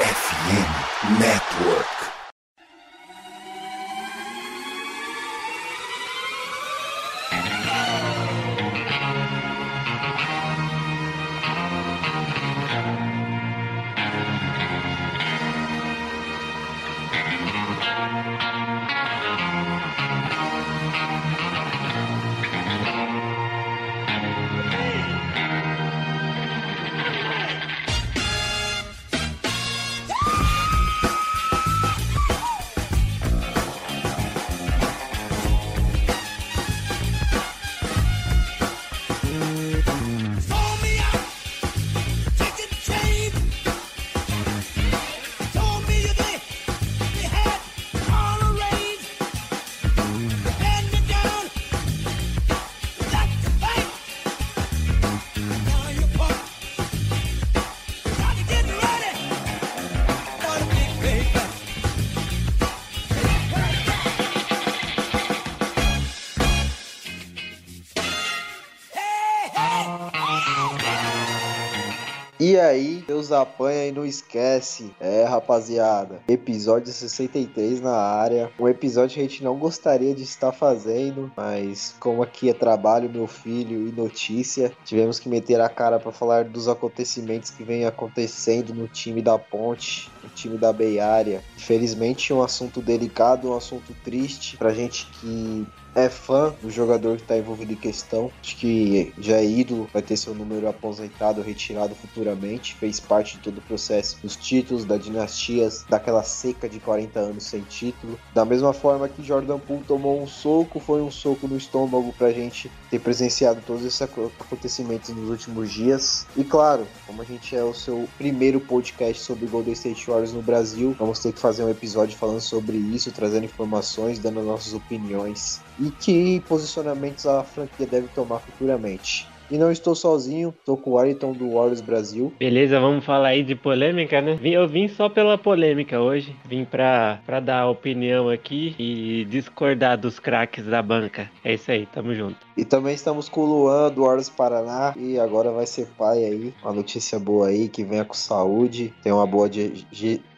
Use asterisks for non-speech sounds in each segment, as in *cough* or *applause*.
FM Network. Deus apanha e não esquece. É, rapaziada. Episódio 63 na área. Um episódio que a gente não gostaria de estar fazendo, mas como aqui é trabalho, meu filho e notícia, tivemos que meter a cara para falar dos acontecimentos que vem acontecendo no time da Ponte, no time da Beiária. Infelizmente, um assunto delicado, um assunto triste pra gente que é fã do jogador que está envolvido em questão. Acho que já é ídolo, vai ter seu número aposentado, retirado futuramente. Fez parte de todo o processo dos títulos, das dinastias, daquela seca de 40 anos sem título. Da mesma forma que Jordan Poole tomou um soco, foi um soco no estômago pra gente ter presenciado todos esses acontecimentos nos últimos dias. E claro, como a gente é o seu primeiro podcast sobre Golden State Warriors no Brasil, vamos ter que fazer um episódio falando sobre isso, trazendo informações, dando nossas opiniões e que posicionamentos a franquia deve tomar futuramente. E não estou sozinho, estou com o Ayrton do Warriors Brasil. Beleza, vamos falar aí de polêmica, né? Eu vim só pela polêmica hoje. Vim pra, pra dar opinião aqui e discordar dos craques da banca. É isso aí, tamo junto. E também estamos com o Luan do Warriors Paraná. E agora vai ser pai aí. Uma notícia boa aí, que venha com saúde. Tem uma boa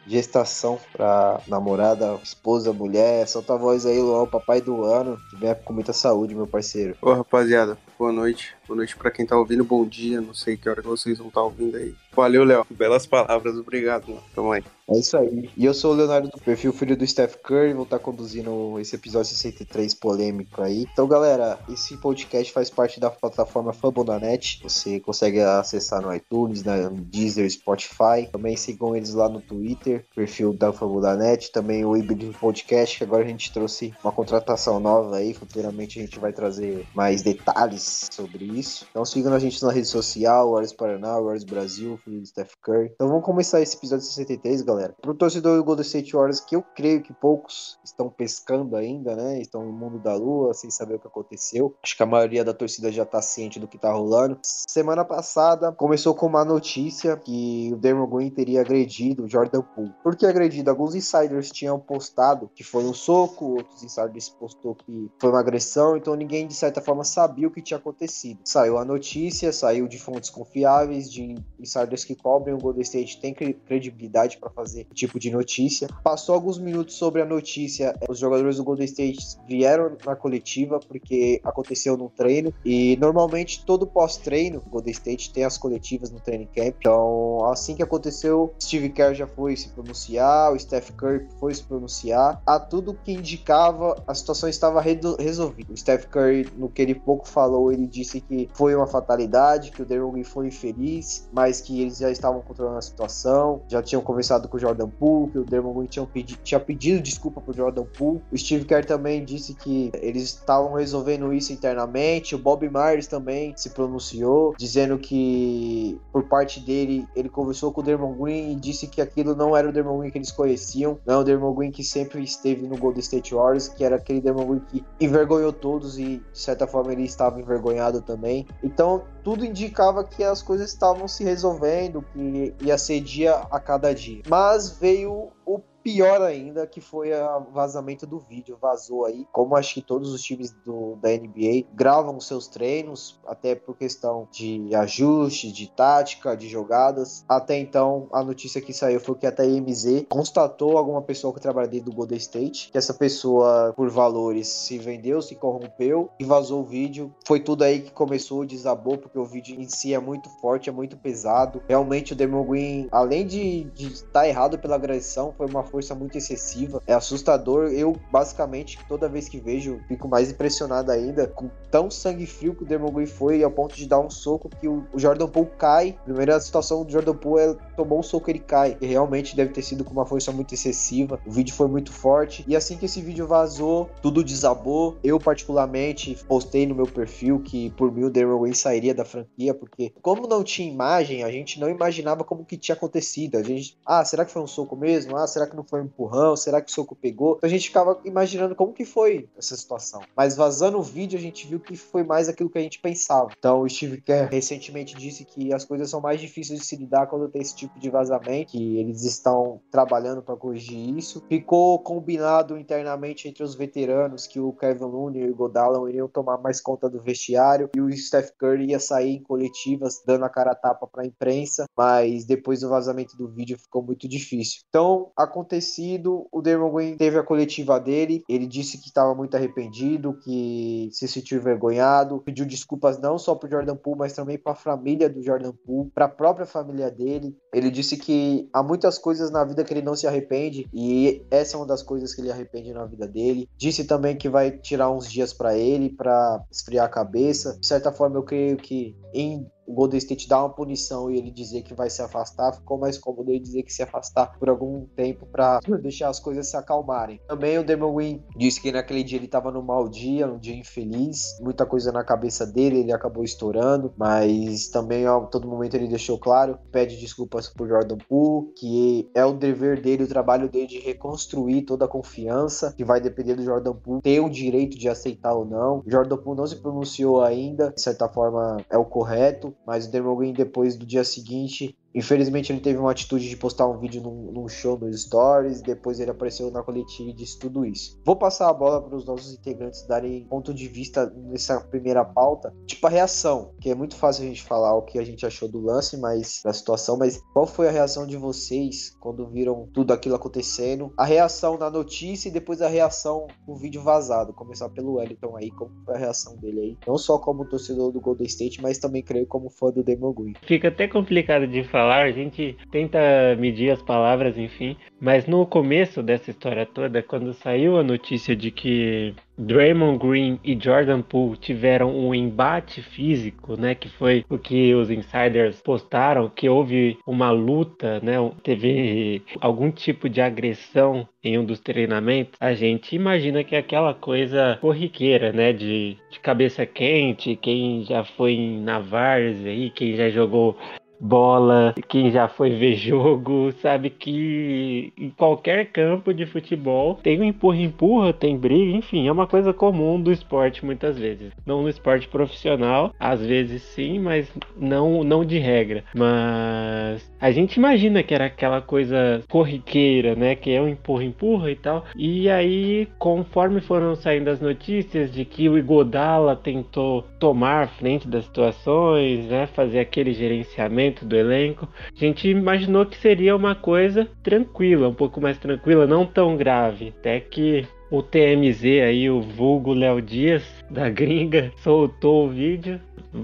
gestação pra namorada, esposa, mulher. Solta a voz aí, Luan, papai do ano. Que venha com muita saúde, meu parceiro. Ô, rapaziada, boa noite. Boa noite pra quem tá ouvindo, bom dia. Não sei que hora que vocês vão estar tá ouvindo aí. Valeu, Léo. Belas palavras, obrigado, mano. Tamo aí. É isso aí. E eu sou o Leonardo do perfil Filho do Steph Curry, vou estar conduzindo esse episódio 63 polêmico aí. Então, galera, esse podcast faz parte da plataforma Fambonanet. Você consegue acessar no iTunes, na Deezer, Spotify. Também sigam eles lá no Twitter, perfil da Fambonanet. Também o Hybrid Podcast, que agora a gente trouxe uma contratação nova aí. Futuramente a gente vai trazer mais detalhes sobre isso. Então sigam a gente na rede social, Warriors Paraná, Warriors Brasil, Filho do Steph Curry. Então vamos começar esse episódio 63, galera galera. Pro torcedor do Golden State Warriors, que eu creio que poucos estão pescando ainda, né? Estão no mundo da lua, sem saber o que aconteceu. Acho que a maioria da torcida já tá ciente do que tá rolando. Semana passada começou com uma notícia que o Damon Green teria agredido o Jordan Poole. Por que agredido? Alguns insiders tinham postado que foi um soco, outros insiders postou que foi uma agressão, então ninguém de certa forma sabia o que tinha acontecido. Saiu a notícia, saiu de fontes confiáveis, de insiders que cobrem o Golden State tem credibilidade para fazer tipo de notícia. Passou alguns minutos sobre a notícia, os jogadores do Golden State vieram na coletiva porque aconteceu no treino e normalmente todo pós-treino, o Golden State tem as coletivas no training camp. Então, assim que aconteceu, Steve Kerr já foi se pronunciar, o Steph Curry foi se pronunciar. A tudo que indicava, a situação estava resolvida. O Steph Curry, no que ele pouco falou, ele disse que foi uma fatalidade, que o Derwin foi infeliz, mas que eles já estavam controlando a situação, já tinham conversado com o Jordan Poole, que o Green tinha, pedi, tinha pedido desculpa pro Jordan Poole. O Steve Kerr também disse que eles estavam resolvendo isso internamente. O Bob Myers também se pronunciou, dizendo que por parte dele, ele conversou com o Dermot Green e disse que aquilo não era o Dermot Green que eles conheciam, não é o Dermot Green que sempre esteve no Golden State Warriors, que era aquele Dermot Green que envergonhou todos e de certa forma ele estava envergonhado também. Então, tudo indicava que as coisas estavam se resolvendo, que ia ser dia a cada dia. Mas veio o pior ainda, que foi o vazamento do vídeo. Vazou aí, como acho que todos os times do, da NBA gravam seus treinos, até por questão de ajuste, de tática, de jogadas. Até então, a notícia que saiu foi que até a MZ constatou alguma pessoa que trabalha dentro do Golden State, que essa pessoa, por valores, se vendeu, se corrompeu e vazou o vídeo. Foi tudo aí que começou, desabou, porque o vídeo em si é muito forte, é muito pesado. Realmente o Demon Green, além de estar tá errado pela agressão, foi uma força muito excessiva. É assustador. Eu, basicamente, toda vez que vejo, fico mais impressionado ainda com tão sangue frio que o Demon Green foi, ao ponto de dar um soco que o, Jordan Poole cai. Primeira situação do Jordan Poole é tomou um soco ele cai. E realmente deve ter sido com uma força muito excessiva. O vídeo foi muito forte. E assim que esse vídeo vazou, tudo desabou. Eu, particularmente, postei no meu perfil que por mim o Demon Green sairia da franquia, porque como não tinha imagem, a gente não imaginava como que tinha acontecido. A gente, ah, será que foi um soco mesmo? Ah, será que não foi um empurrão? Será que o soco pegou? Então a gente ficava imaginando como que foi essa situação. Mas vazando o vídeo, a gente viu que foi mais aquilo que a gente pensava. Então o Steve Kerr recentemente disse que as coisas são mais difíceis de se lidar quando tem esse tipo de vazamento, que eles estão trabalhando para corrigir isso. Ficou combinado internamente entre os veteranos que o Kevin Looney e o Godallan iriam tomar mais conta do vestiário e o Steph Curry ia sair em coletivas dando a cara a tapa para a imprensa, mas depois do vazamento do vídeo ficou muito difícil. Então, acontecido, o Damon Green teve a coletiva dele, ele disse que estava muito arrependido, que se sentiu envergonhado, pediu desculpas não só pro Jordan Poole, mas também para a família do Jordan Poole, para a própria família dele. Ele disse que há muitas coisas na vida que ele não se arrepende e essa é uma das coisas que ele arrepende na vida dele. Disse também que vai tirar uns dias para ele para esfriar a cabeça. De certa forma, eu creio que em o Golden State dar uma punição e ele dizer que vai se afastar, ficou mais cômodo ele dizer que se afastar por algum tempo para *laughs* deixar as coisas se acalmarem. Também o Demon Green disse que naquele dia ele estava no mau dia, um dia infeliz, muita coisa na cabeça dele, ele acabou estourando, mas também a todo momento ele deixou claro, pede desculpas por Jordan Poole, que é o dever dele, o trabalho dele de reconstruir toda a confiança, que vai depender do Jordan Poole ter o direito de aceitar ou não. Jordan Poole não se pronunciou ainda, de certa forma é o correto, mas o Green depois do dia seguinte Infelizmente ele teve uma atitude de postar um vídeo num, num show nos stories, depois ele apareceu na coletiva e disse tudo isso. Vou passar a bola para os nossos integrantes darem ponto de vista nessa primeira pauta, tipo a reação, que é muito fácil a gente falar o que a gente achou do lance, mas da situação, mas qual foi a reação de vocês quando viram tudo aquilo acontecendo? A reação na notícia e depois a reação no vídeo vazado. Começar pelo Wellington aí, como foi a reação dele aí? Não só como torcedor do Golden State, mas também creio como fã do Demon Green. Fica até complicado de falar falar, a gente tenta medir as palavras, enfim. Mas no começo dessa história toda, quando saiu a notícia de que Draymond Green e Jordan Poole tiveram um embate físico, né, que foi o que os insiders postaram, que houve uma luta, né, teve algum tipo de agressão em um dos treinamentos, a gente imagina que é aquela coisa corriqueira, né, de, de cabeça quente, quem já foi na várzea aí, quem já jogou bola, quem já foi ver *laughs* jogo, sabe que em qualquer campo de futebol tem um empurra-empurra, tem briga, enfim, é uma coisa comum do esporte muitas vezes. Não no esporte profissional, às vezes sim, mas não, não de regra. Mas a gente imagina que era aquela coisa corriqueira, né? Que é um empurra-empurra e tal. E aí, conforme foram saindo as notícias de que o Igodala tentou tomar frente das situações, né? Fazer aquele gerenciamento do elenco, a gente imaginou que seria uma coisa tranquila, um pouco mais tranquila, não tão grave. Até que o TMZ aí, o vulgo Léo Dias *laughs* da gringa, soltou o vídeo.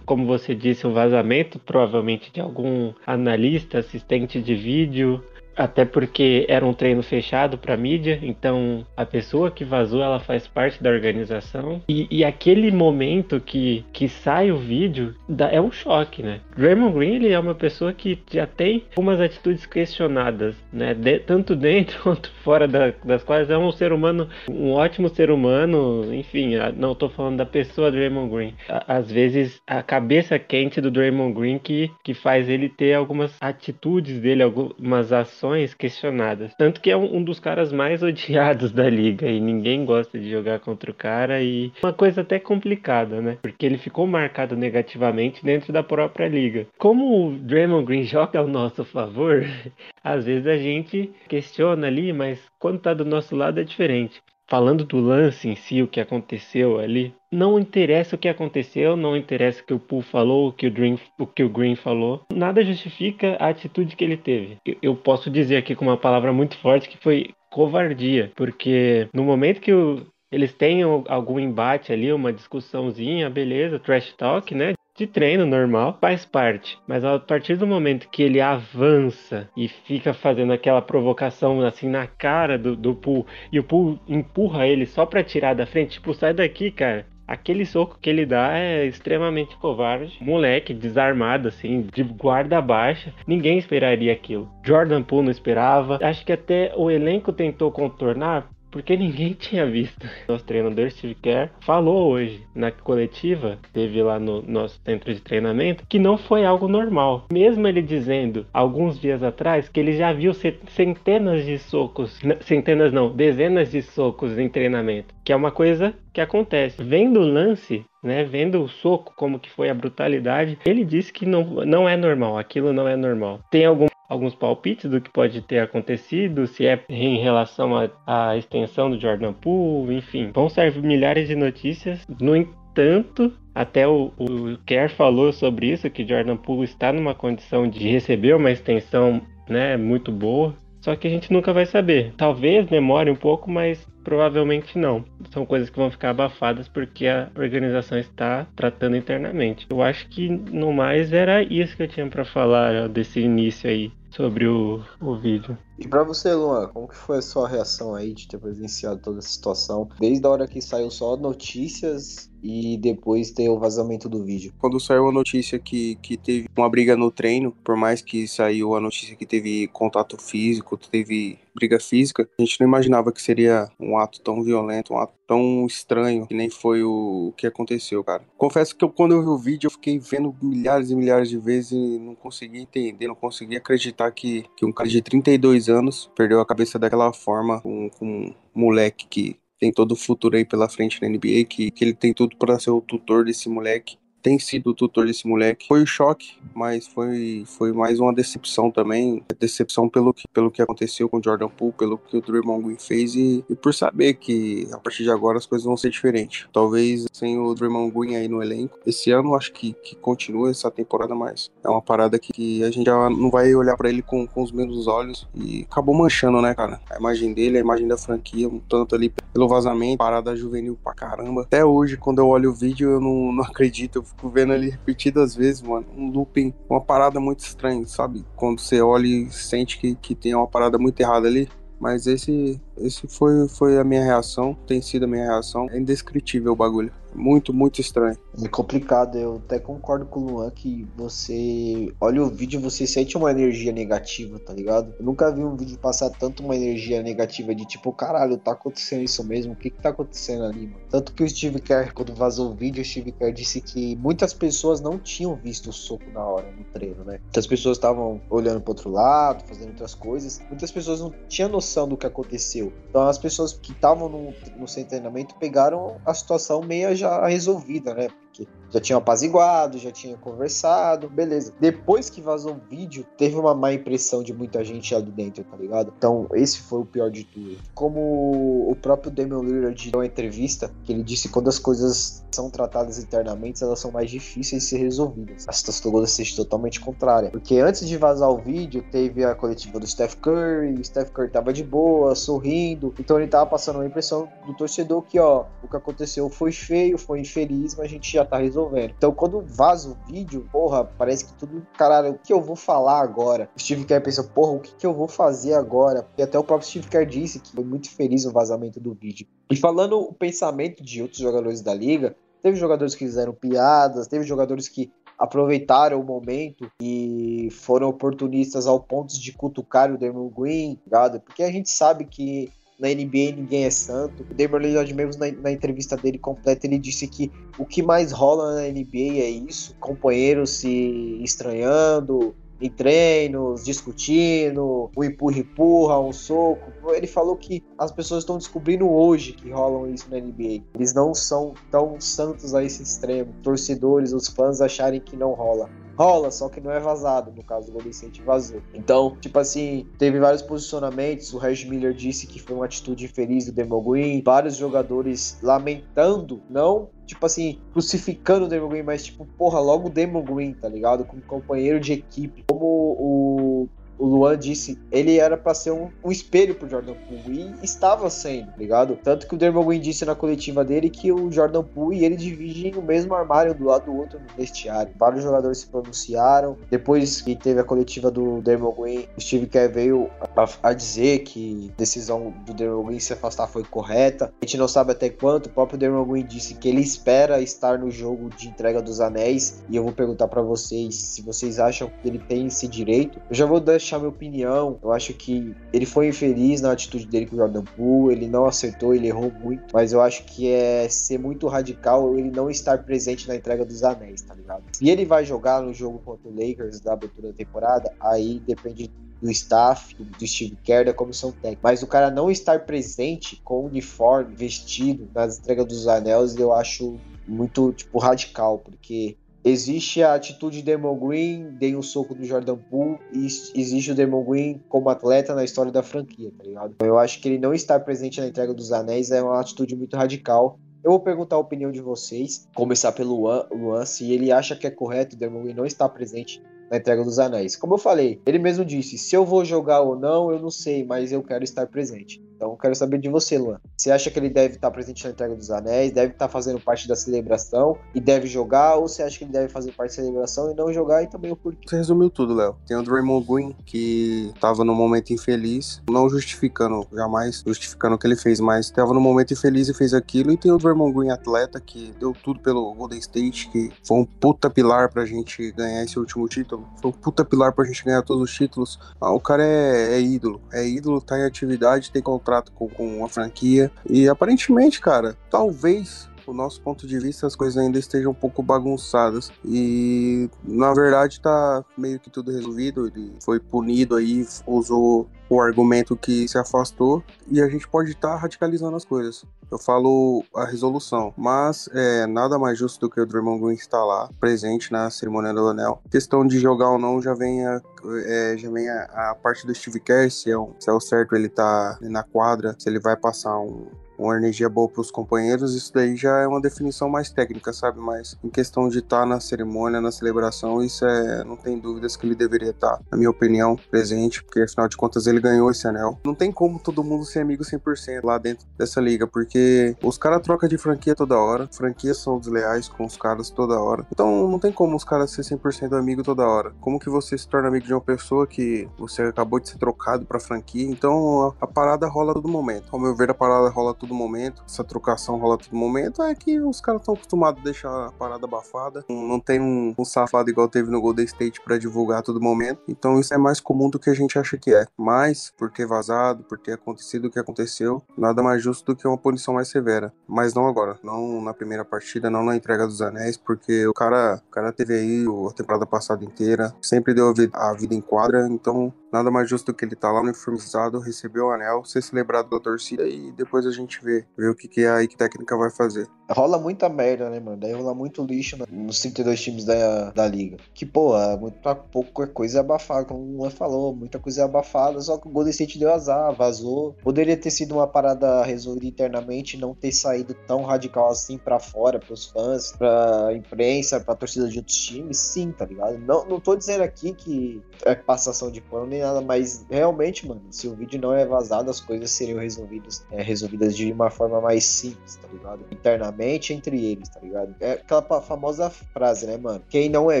Como você disse, um vazamento, provavelmente de algum analista, assistente de vídeo, até porque era um treino fechado para mídia, então a pessoa que vazou ela faz parte da organização. E, e aquele momento que, que sai o vídeo dá, é um choque, né? Draymond Green ele é uma pessoa que já tem algumas atitudes questionadas, né? De, tanto dentro *laughs* quanto fora da, das quais é um ser humano, um ótimo ser humano. Enfim, não estou falando da pessoa Draymond Green. Às vezes a cabeça quente do Draymond Green que, que faz ele ter algumas atitudes dele, algumas ações atuações questionadas. Tanto que é um, um, dos caras mais *laughs* odiados da liga e ninguém gosta de jogar contra o cara e uma coisa até complicada, né? Porque ele ficou marcado negativamente dentro da própria liga. Como o Draymond Green *laughs* joga ao nosso favor, *laughs* às vezes a gente questiona ali, mas quando tá do nosso lado é diferente falando do lance em si, o que aconteceu ali, não interessa o que aconteceu, não interessa o que o Poole falou, o que o, Dream, o que o Green falou, nada justifica a atitude que ele teve. Eu, eu posso dizer aqui com uma palavra muito forte que foi covardia, porque no momento que o, eles têm algum embate ali, uma discussãozinha, beleza, trash talk, né? De treino normal, faz parte. Mas a partir do momento que ele avança e fica fazendo aquela provocação assim na cara do, do Pool e o Pool empurra ele só pra tirar da frente, tipo, sai daqui, cara. Aquele soco que ele dá é extremamente covarde. Moleque desarmado, assim, de guarda baixa. Ninguém esperaria aquilo. Jordan Poole não esperava. Acho que até o elenco tentou contornar porque ninguém *laughs* tinha visto. Nosso treinador Steve Kerr falou hoje na coletiva, teve lá no nosso centro de treinamento, que não foi algo normal. Mesmo ele dizendo alguns dias atrás que ele já viu centenas de socos, centenas não, dezenas de socos em treinamento, que é uma coisa que acontece. Vendo o lance, né, vendo o soco, como que foi a brutalidade, ele disse que não, não é normal, aquilo não é normal. Tem algum alguns palpites do que pode ter acontecido, se é em relação à extensão do Jordan Poole, enfim. Vão sair milhares de notícias. No entanto, até o, o Kerr falou sobre isso, que Jordan Poole está numa condição de receber uma extensão né, muito boa. Só que a gente nunca vai saber. Talvez demore um pouco, mas provavelmente não. São coisas que vão ficar abafadas porque a organização está tratando internamente. Eu acho que no mais era isso que eu tinha para falar desse início aí sobre o, o vídeo. E para você, Luan, como que foi a sua reação aí de ter presenciado toda essa situação? Desde a hora que saiu só notícias e depois ter o vazamento do vídeo. Quando saiu a notícia que, que teve uma briga no treino, por mais que saiu a notícia que teve contato físico, teve briga física, a gente não imaginava que seria um ato tão violento, um ato tão estranho, que nem foi o, que aconteceu, cara. Confesso que eu, quando eu vi o vídeo, eu fiquei vendo milhares e milhares de vezes e não conseguia entender, não conseguia acreditar que, que um cara de 32 anos perdeu a cabeça daquela forma com, com um moleque que tem todo o futuro aí pela frente na NBA, que, que ele tem tudo para ser o tutor desse moleque tem sido o tutor desse moleque. Foi um choque, mas foi, foi mais uma decepção também. Decepção pelo que, pelo que aconteceu com o Jordan Poole, pelo que o Draymond Green fez e, e por saber que a partir de agora as coisas vão ser diferentes. Talvez sem o Draymond Green aí no elenco. Esse ano acho que, que continua essa temporada, mas é uma parada que, que a gente já não vai olhar para ele com, com os mesmos olhos e acabou manchando, né, cara? A imagem dele, a imagem da franquia, um tanto ali pelo vazamento, parada juvenil pra caramba. Até hoje, quando eu olho o vídeo, eu não, não acredito. Eu fico vendo ele repetidas vezes, mano. Um looping, uma parada muito estranha, sabe? Quando você olha e sente que, que tem uma parada muito errada ali. Mas esse, esse foi, foi a minha reação, tem sido a minha reação. É indescritível o bagulho. Muito, muito estranho. É complicado, eu até concordo com o Luan que você olha o vídeo você sente uma energia negativa, tá ligado? Eu nunca vi um vídeo passar tanto uma energia negativa de tipo, caralho, tá acontecendo isso mesmo? O que que tá acontecendo ali, mano? Tanto que o Steve Kerr, quando vazou o vídeo, o Steve Kerr disse que muitas pessoas não tinham visto o soco na hora no treino, né? Muitas pessoas estavam olhando pro outro lado, fazendo outras coisas. Muitas pessoas não tinham noção do que aconteceu. Então as pessoas que estavam no, no seu treinamento pegaram a situação meio já já resolvida, né? Porque já tinha apaziguado, já tinha conversado, beleza. Depois que vazou o vídeo, teve uma má impressão de muita gente ali dentro, tá ligado? Então, esse foi o pior de tudo. Como o próprio Damian Lillard deu uma entrevista, que ele disse que quando as coisas são tratadas internamente, elas são mais difíceis de ser resolvidas. A situação do Golden totalmente contrária. Porque antes de vazar o vídeo, teve a coletiva do Steph Curry, o Steph Curry tava de boa, sorrindo, então ele tava passando uma impressão do torcedor que, ó, o que aconteceu foi feio, foi infeliz, mas a gente já tá resolvendo. Então, quando vaza o vídeo, porra, parece que tudo, caralho, o que eu vou falar agora? O Steve Kerr pensa, porra, o que, que eu vou fazer agora? E até o próprio Steve Kerr disse que foi muito feliz no vazamento do vídeo. E falando o pensamento de outros jogadores da liga, teve jogadores que fizeram piadas, teve jogadores que aproveitaram o momento e foram oportunistas ao ponto de cutucar o Damon Green, ligado? Porque a gente sabe que na NBA ninguém é santo. O Damon Lillard mesmo na, na, entrevista dele completa, ele disse que o que mais rola na NBA é isso, companheiros se estranhando, em treinos, discutindo, um empurra-empurra, um soco. Ele falou que as pessoas estão descobrindo hoje que rolam isso na NBA. Eles não são tão santos a esse extremo. Torcedores, os fãs acharem que não rola rola, só que não é vazado. No caso do Golden State vazou. Então, tipo assim, teve vários posicionamentos. O Reggie Miller disse que foi uma atitude infeliz do Demo Green. Vários jogadores lamentando, não tipo assim, crucificando o Demo Green, mas tipo, porra, logo o Demo Green, tá ligado? Como companheiro de equipe. Como o o Luan disse, ele era para ser um, um, espelho pro Jordan Poole e estava sendo, tá ligado? Tanto que o Dermot Green disse na coletiva dele que o Jordan Poole e ele dividem o mesmo armário do lado do outro no vestiário. Vários jogadores se pronunciaram. Depois que teve a coletiva do Dermot Green, o Steve Kerr veio a, a, dizer que a decisão do Dermot Green se afastar foi correta. A gente não sabe até quanto. O próprio Dermot Green disse que ele espera estar no jogo de entrega dos anéis e eu vou perguntar para vocês se vocês acham que ele tem esse direito. Eu já vou deixar deixar minha opinião. Eu acho que ele foi infeliz na atitude dele com o Jordan Poole, ele não acertou, ele errou muito, mas eu acho que é ser muito radical ele não estar presente na entrega dos anéis, tá ligado? Se ele vai jogar no jogo contra o Lakers da abertura da temporada, aí depende do staff, do, Steve Kerr, da comissão técnica. Mas o cara não estar presente com o uniforme, vestido nas entregas dos anéis, eu acho muito, tipo, radical, porque Existe a atitude de Demon Green, dei um soco do Jordan Poole, e existe o Demon Green como atleta na história da franquia, tá ligado? Eu acho que ele não estar presente na entrega dos anéis é uma atitude muito radical. Eu vou perguntar a opinião de vocês, começar pelo Luan, Luan se ele acha que é correto o Demon Green não estar presente na entrega dos anéis. Como eu falei, ele mesmo disse: se eu vou jogar ou não, eu não sei, mas eu quero estar presente. Então quero saber de você, Luan. Você acha que ele deve estar presente na entrega dos anéis, deve estar fazendo parte da celebração e deve jogar, ou você acha que ele deve fazer parte da celebração e não jogar e também o porquê? Você resumiu tudo, Léo. Tem o Draymond Green, que estava num momento infeliz, não justificando, jamais justificando o que ele fez, mas estava num momento infeliz e fez aquilo. E tem o Draymond Green, atleta, que deu tudo pelo Golden State, que foi um puta pilar pra gente ganhar esse último título. Foi um puta pilar pra gente ganhar todos os títulos. Ah, o cara é, é ídolo. É ídolo, tá em atividade, tem contrato com, com a franquia. E aparentemente, cara, talvez o nosso ponto de vista as coisas ainda estejam um pouco bagunçadas e na verdade tá meio que tudo resolvido ele foi punido aí usou o argumento que se afastou e a gente pode estar tá radicalizando as coisas. Eu falo a resolução, mas é nada mais justo do que o Draymond Green estar lá, presente na cerimônia do anel. Questão de jogar ou não já vem a, é, já vem a, a, parte do Steve Kerr, se é, um, se é o certo ele tá na quadra, se ele vai passar um, uma energia boa para os companheiros, isso daí já é uma definição mais técnica, sabe? Mas em questão de estar tá na cerimônia, na celebração, isso é, não tem dúvidas que ele deveria estar, tá, na minha opinião, presente, porque afinal de contas ele ganhou esse anel. Não tem como todo mundo ser amigo 100% lá dentro dessa liga, porque os caras trocam de franquia toda hora, franquias são desleais com os caras toda hora. Então não tem como os caras ser 100% amigo toda hora. Como que você se torna amigo de uma pessoa que você acabou de ser trocado para franquia? Então a, a parada rola todo momento. Ao meu ver, a parada rola a todo momento, essa trocação rola todo momento, é que os caras estão acostumados a deixar a parada abafada. Não tem um, um, safado igual teve no Golden State para divulgar todo momento. Então isso é mais comum do que a gente acha que é. Mas, por ter vazado, por ter acontecido o que aconteceu, nada mais justo do que uma punição mais severa. Mas não agora, não na primeira partida, não na entrega dos anéis, porque o cara, o cara teve aí a temporada passada inteira, sempre deu a vida, a vida em quadra, então Nada mais justo do que ele tá lá uniformizado, receber o anel, ser celebrado pela torcida e depois a gente vê, ver o que, que a que técnica vai fazer. Rola muita merda, né, mano? Daí rola muito lixo nos 32 times da, da liga. Que, pô, é muito pouco coisa abafada, como o Luan falou, muita coisa abafada, só que o Golden State deu azar, vazou. Poderia ter sido uma parada resolvida internamente, não ter saído tão radical assim para fora, pros fãs, pra imprensa, pra torcida de outros times, sim, tá ligado? Não, não tô dizendo aqui que é passação de pano nem nada, mas realmente, mano, se o vídeo não é vazado, as coisas seriam resolvidas, é, resolvidas de uma forma mais simples, tá ligado? Internamente entre eles, tá ligado? É aquela famosa frase, né, mano? Quem não é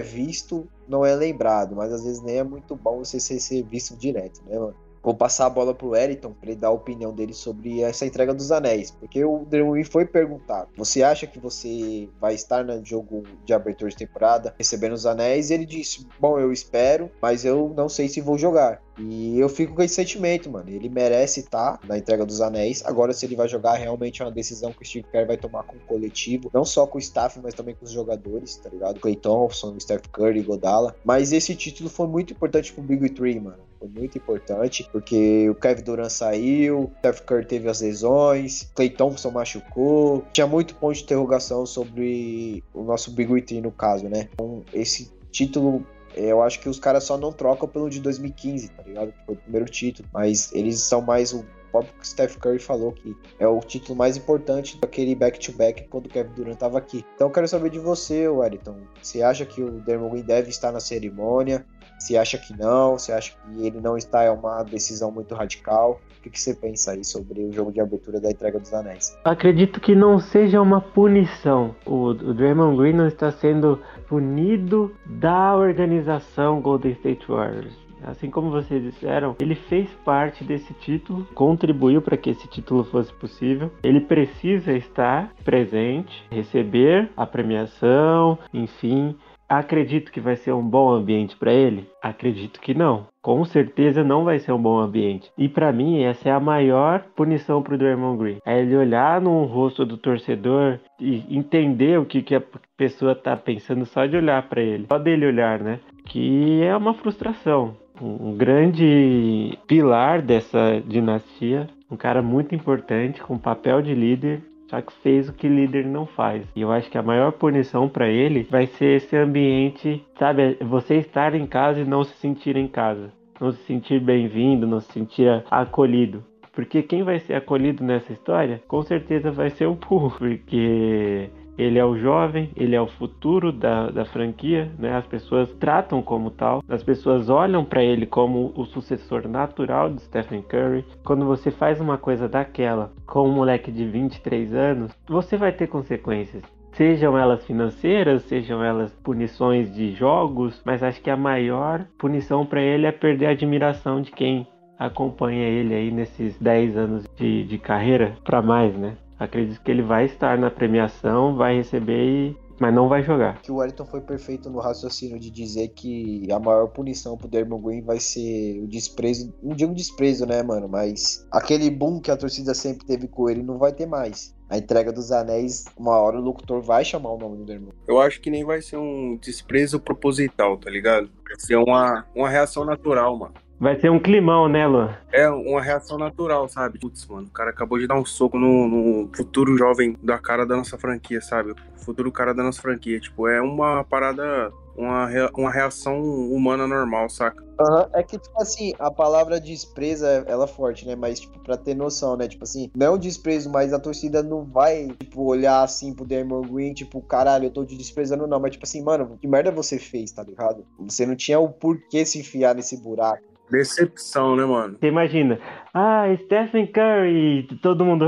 visto não é lembrado, mas às vezes nem é muito bom você ser visto direto, né, mano? Vou passar a bola pro Eriton para ele dar a opinião dele sobre essa entrega dos anéis. Porque o Draymond foi perguntado: você acha que você vai estar no jogo de abertura de temporada recebendo os anéis? E ele disse: bom, eu espero, mas eu não sei se vou jogar. E eu fico com esse sentimento, mano. Ele merece estar na entrega dos anéis. Agora, se ele vai jogar, realmente é uma decisão que o Steve Kerr vai tomar com o coletivo. Não só com o staff, mas também com os jogadores, tá ligado? Clay Thompson, Steph Curry, Godala. Mas esse título foi muito importante pro Big Three, mano. Foi muito importante, porque o Kevin Durant saiu, Steph Curry teve as lesões, Clay Thompson machucou. Tinha muito ponto de interrogação sobre o nosso Big Three no caso, né? Então, esse título eu acho que os caras só não trocam pelo de 2015, tá ligado? Foi o primeiro título. Mas eles são mais o próprio Steph Curry falou que é o título mais importante daquele back-to-back -back quando o Kevin Durant estava aqui. Então eu quero saber de você, Wellington. Você acha que o Green deve estar na cerimônia? Você acha que não? Você acha que ele não está é uma decisão muito radical? O que, que você pensa aí sobre o jogo de abertura da entrega dos anéis? Acredito que não seja uma punição. O, o Draymond Green não está sendo punido da organização Golden State Warriors. Assim como vocês disseram, ele fez parte desse título, contribuiu para que esse título fosse possível. Ele precisa estar presente, receber a premiação, enfim, Acredito que vai ser um bom ambiente para ele? Acredito que não. Com certeza não vai ser um bom ambiente. E para mim essa é a maior punição pro Draymond Green. É ele olhar no rosto do torcedor e entender o que, que a pessoa tá pensando só de olhar para ele. Só dele olhar, né? Que é uma frustração. Um grande pilar dessa dinastia, um cara muito importante com papel de líder só que fez o que líder não faz. E eu acho que a maior punição para ele vai ser esse ambiente, sabe? Você estar em casa e não se sentir em casa. Não se sentir bem-vindo, não se sentir acolhido. Porque quem vai ser acolhido nessa história, com certeza vai ser o Pooh. Porque ele é o jovem, ele é o futuro da, da franquia, né? As pessoas tratam como tal, as pessoas olham para ele como o sucessor natural de Stephen Curry. Quando você faz uma coisa daquela com um moleque de 23 anos, você vai ter consequências. Sejam elas financeiras, sejam elas punições de jogos, mas acho que a maior punição para ele é perder a admiração de quem acompanha ele aí nesses 10 anos de, de carreira para mais, né? Acredito que ele vai estar na premiação, vai receber e mas não vai jogar. Que o Wellington foi perfeito no raciocínio de dizer que a maior punição pro Dermot Green vai ser o desprezo, não digo desprezo, né, mano, mas aquele boom que a torcida sempre teve com ele não vai ter mais. A entrega dos anéis, uma hora o locutor vai chamar o nome do Dermot. Eu acho que nem vai ser um desprezo proposital, tá ligado? Vai ser uma, uma reação natural, mano. Vai ser um climão, né, Luan? É uma reação natural, sabe? Putz, mano, o cara acabou de dar um soco no, no, futuro jovem da cara da nossa franquia, sabe? O futuro cara da nossa franquia. Tipo, é uma parada, uma, uma reação humana normal, saca? Uhum. É que, tipo assim, a palavra desprezo, ela é forte, né? Mas, tipo, pra ter noção, né? Tipo assim, não é um desprezo, mas a torcida não vai, tipo, olhar assim pro Dermon Green, tipo, caralho, eu tô te desprezando, não. Mas, tipo assim, mano, que merda você fez, tá ligado? Você não tinha o porquê se enfiar nesse buraco. Decepção, né, mano? Você imagina, ah, Stephen Curry, todo mundo,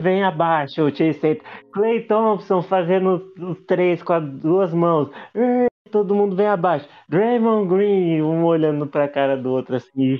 vem abaixo, o Chase Center, Clay Thompson fazendo os três com as duas mãos, todo mundo vem abaixo. Draymond Green, um olhando pra cara do outro assim.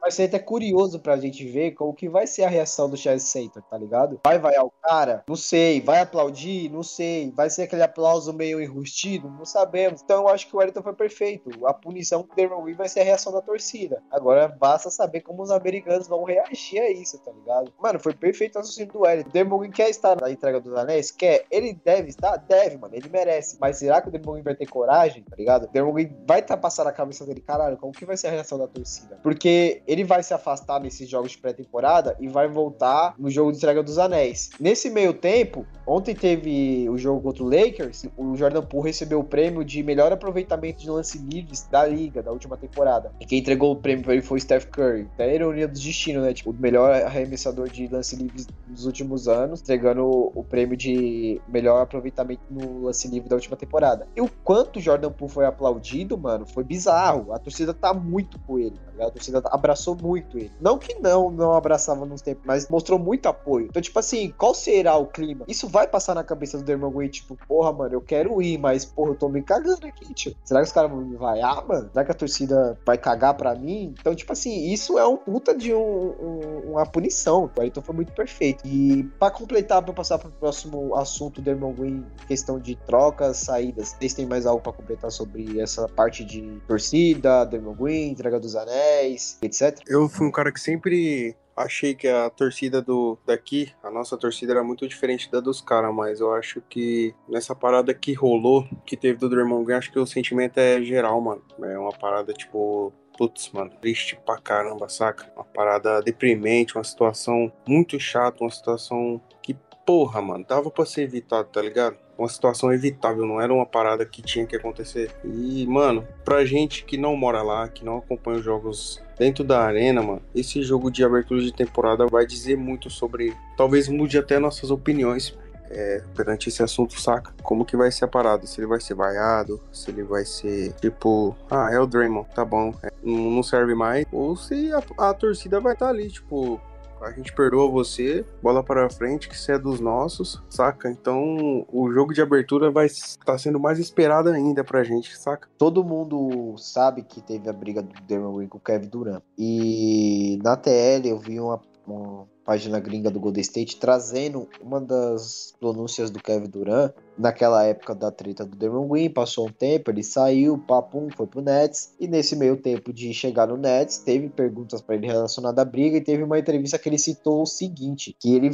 Vai ser até curioso pra gente ver como que vai ser a reação do Chaz Center, tá ligado? Vai vaiar o cara? Não sei. Vai aplaudir? Não sei. Vai ser aquele aplauso meio enrustido? Não sabemos. Então eu acho que o Wellington foi perfeito. A punição do Draymond Green vai ser a reação da torcida. Agora basta saber como os americanos vão reagir a isso, tá ligado? Mano, foi perfeito o raciocínio do Wellington. O Draymond Green quer estar na entrega dos anéis? Quer. Ele deve estar? Deve, mano. Ele merece. Mas será que o Draymond Green vai ter coragem, tá ligado? O Draymond Green vai estar tá passando a cabeça dele, caralho, como que vai ser a reação da torcida? Porque ele vai se afastar nesses jogos de pré-temporada e vai voltar no jogo de entrega dos anéis. Nesse meio tempo, ontem teve o jogo contra o Lakers, o Jordan Poole recebeu o prêmio de melhor aproveitamento de lance livres da liga, da última temporada. E quem entregou o prêmio para ele foi o Steph Curry. É a ironia do destino, né? Tipo, o melhor arremessador de lance livres dos últimos anos, entregando o prêmio de melhor aproveitamento no lance livre da última temporada. E o quanto o Jordan Poole foi aplaudido, mano, foi bizarro. A torcida tá muito com ele, tá ligado? A torcida tá abraçou muito ele. Não que não, não abraçava nos tempos, mas mostrou muito apoio. Então, tipo assim, qual será o clima? Isso vai passar na cabeça do Dermon Green, tipo, porra, mano, eu quero ir, mas, porra, eu tô me cagando aqui, tio. Será que os caras vão me vaiar, mano? Será que a torcida vai cagar pra mim? Então, tipo assim, isso é um puta de um, um, uma punição. O Ayrton foi muito perfeito. E pra completar, pra passar pro próximo assunto, Dermon Green, questão de trocas, saídas. Vocês têm mais algo pra completar sobre essa parte de torcida, Dermon Green, entrega dos anéis, etc? Eu fui um cara que sempre achei que a torcida do daqui, a nossa torcida era muito diferente da dos caras, mas eu acho que nessa parada que rolou, que teve do Draymond Green, acho que o sentimento é geral, mano. É uma parada tipo putz, mano, triste pra caramba, saca? Uma parada deprimente, uma situação muito chata, uma situação que, porra, mano, dava pra ser evitado, tá ligado? Uma situação evitável, não era uma parada que tinha que acontecer. E, mano, pra gente que não mora lá, que não acompanha os jogos dentro da arena, mano, esse jogo de abertura de temporada vai dizer muito sobre. Talvez mude até nossas opiniões é, perante esse assunto, saca? Como que vai ser a parada? Se ele vai ser vaiado, se ele vai ser tipo, ah, é o Draymond, tá bom, é, não serve mais, ou se a, a torcida vai estar tá ali, tipo, a gente perdoa você, bola para frente, que você é dos nossos, saca? Então o jogo de abertura vai estar tá sendo mais esperado ainda pra gente, saca? Todo mundo sabe que teve a briga do Green com o Kevin Durant. E na TL eu vi uma, uma página gringa do Golden State, trazendo uma das pronúncias do Kevin Durant naquela época da treta do Damon Green, passou um tempo, ele saiu, papum, foi pro Nets, e nesse meio tempo de chegar no Nets, teve perguntas para ele relacionadas à briga, e teve uma entrevista que ele citou o seguinte, que ele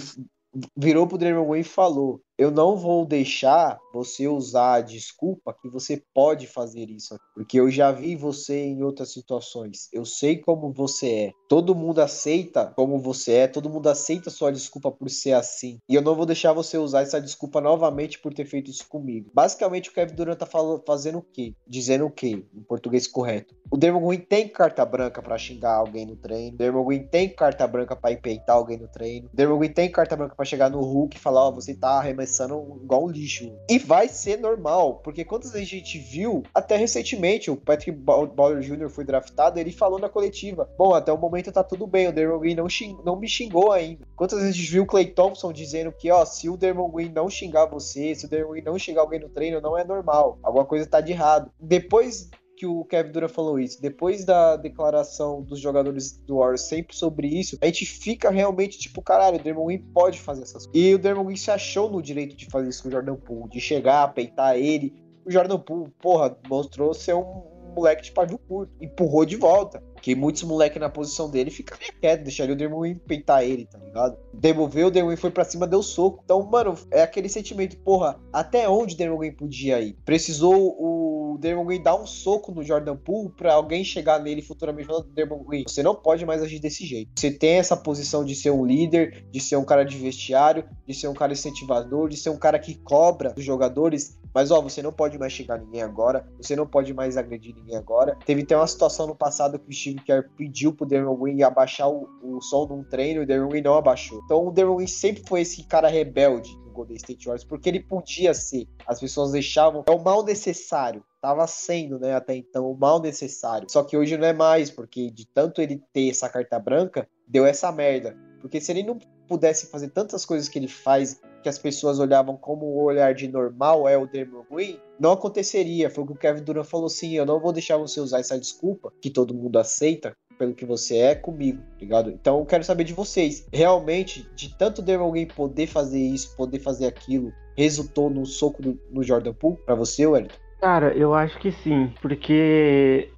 virou pro Draymond Green e falou: eu não vou deixar você usar a desculpa que você pode fazer isso, porque eu já vi você em outras situações. Eu sei como você é. Todo mundo aceita como você é, todo mundo aceita sua desculpa por ser assim. E eu não vou deixar você usar essa desculpa novamente por ter feito isso comigo. Basicamente, o Kevin Durant tá falando, fazendo o quê? Dizendo o quê? Em português correto. O Draymond Green tem carta branca para xingar alguém no treino. O Draymond Green tem carta branca para empeitar alguém no treino. O Draymond Green tem carta branca para chegar no Hulk e falar: Ó, oh, você tá arremessando arremessando igual um lixo. E vai ser normal, porque quantas vezes a gente viu, até recentemente, o Patrick Bauer Jr. foi draftado, ele falou na coletiva: Bom, até o momento tá tudo bem, o Dermon Green não, xing, não me xingou ainda. Quantas vezes a gente viu o Clay Thompson dizendo que, ó, se o Dermon Green não xingar você, se o Dermon Green não xingar alguém no treino, não é normal. Alguma coisa tá de errado. Depois que o Kevin Durant falou isso. Depois da declaração dos jogadores do Warriors sempre sobre isso, a gente fica realmente tipo, caralho, o Draymond Green pode fazer essas coisas. E o Draymond Green se achou no direito de fazer isso com o Jordan Poole, de chegar, peitar ele. O Jordan Poole, porra, mostrou ser um moleque de pavio curto. Empurrou de volta. Que muitos moleques na posição dele ficaria quieto, deixaria o Demon peitar ele, tá ligado? Demoveu, o Demon foi pra cima, deu soco. Então, mano, é aquele sentimento, porra, até onde o Demon podia ir? Precisou o Demon dar um soco no Jordan Poole pra alguém chegar nele futuramente falando, Green, você não pode mais agir desse jeito. Você tem essa posição de ser um líder, de ser um cara de vestiário, de ser um cara incentivador, de ser um cara que cobra os jogadores mas, ó, você não pode mais xingar ninguém agora, você não pode mais agredir ninguém agora. Teve até uma situação no passado que o Steve Kerr pediu pro Derrick Green abaixar o, o som num treino e o Derrick Green não abaixou. Então o Derrick Green sempre foi esse cara rebelde no Golden State Warriors, porque ele podia ser. As pessoas deixavam. É o mal necessário. Tava sendo, né, até então, o mal necessário. Só que hoje não é mais, porque de tanto ele ter essa carta branca, deu essa merda. Porque se ele não pudesse fazer tantas coisas que ele faz que as pessoas olhavam como o olhar de normal é o Green, não aconteceria. Foi o que o Kevin Durant falou assim: eu não vou deixar você usar essa desculpa que todo mundo aceita pelo que você é comigo, ligado? Então eu quero saber de vocês. Realmente, de tanto Draymond poder fazer isso, poder fazer aquilo, resultou no soco do, no Jordan Poole para você, Wellington? Cara, eu acho que sim, porque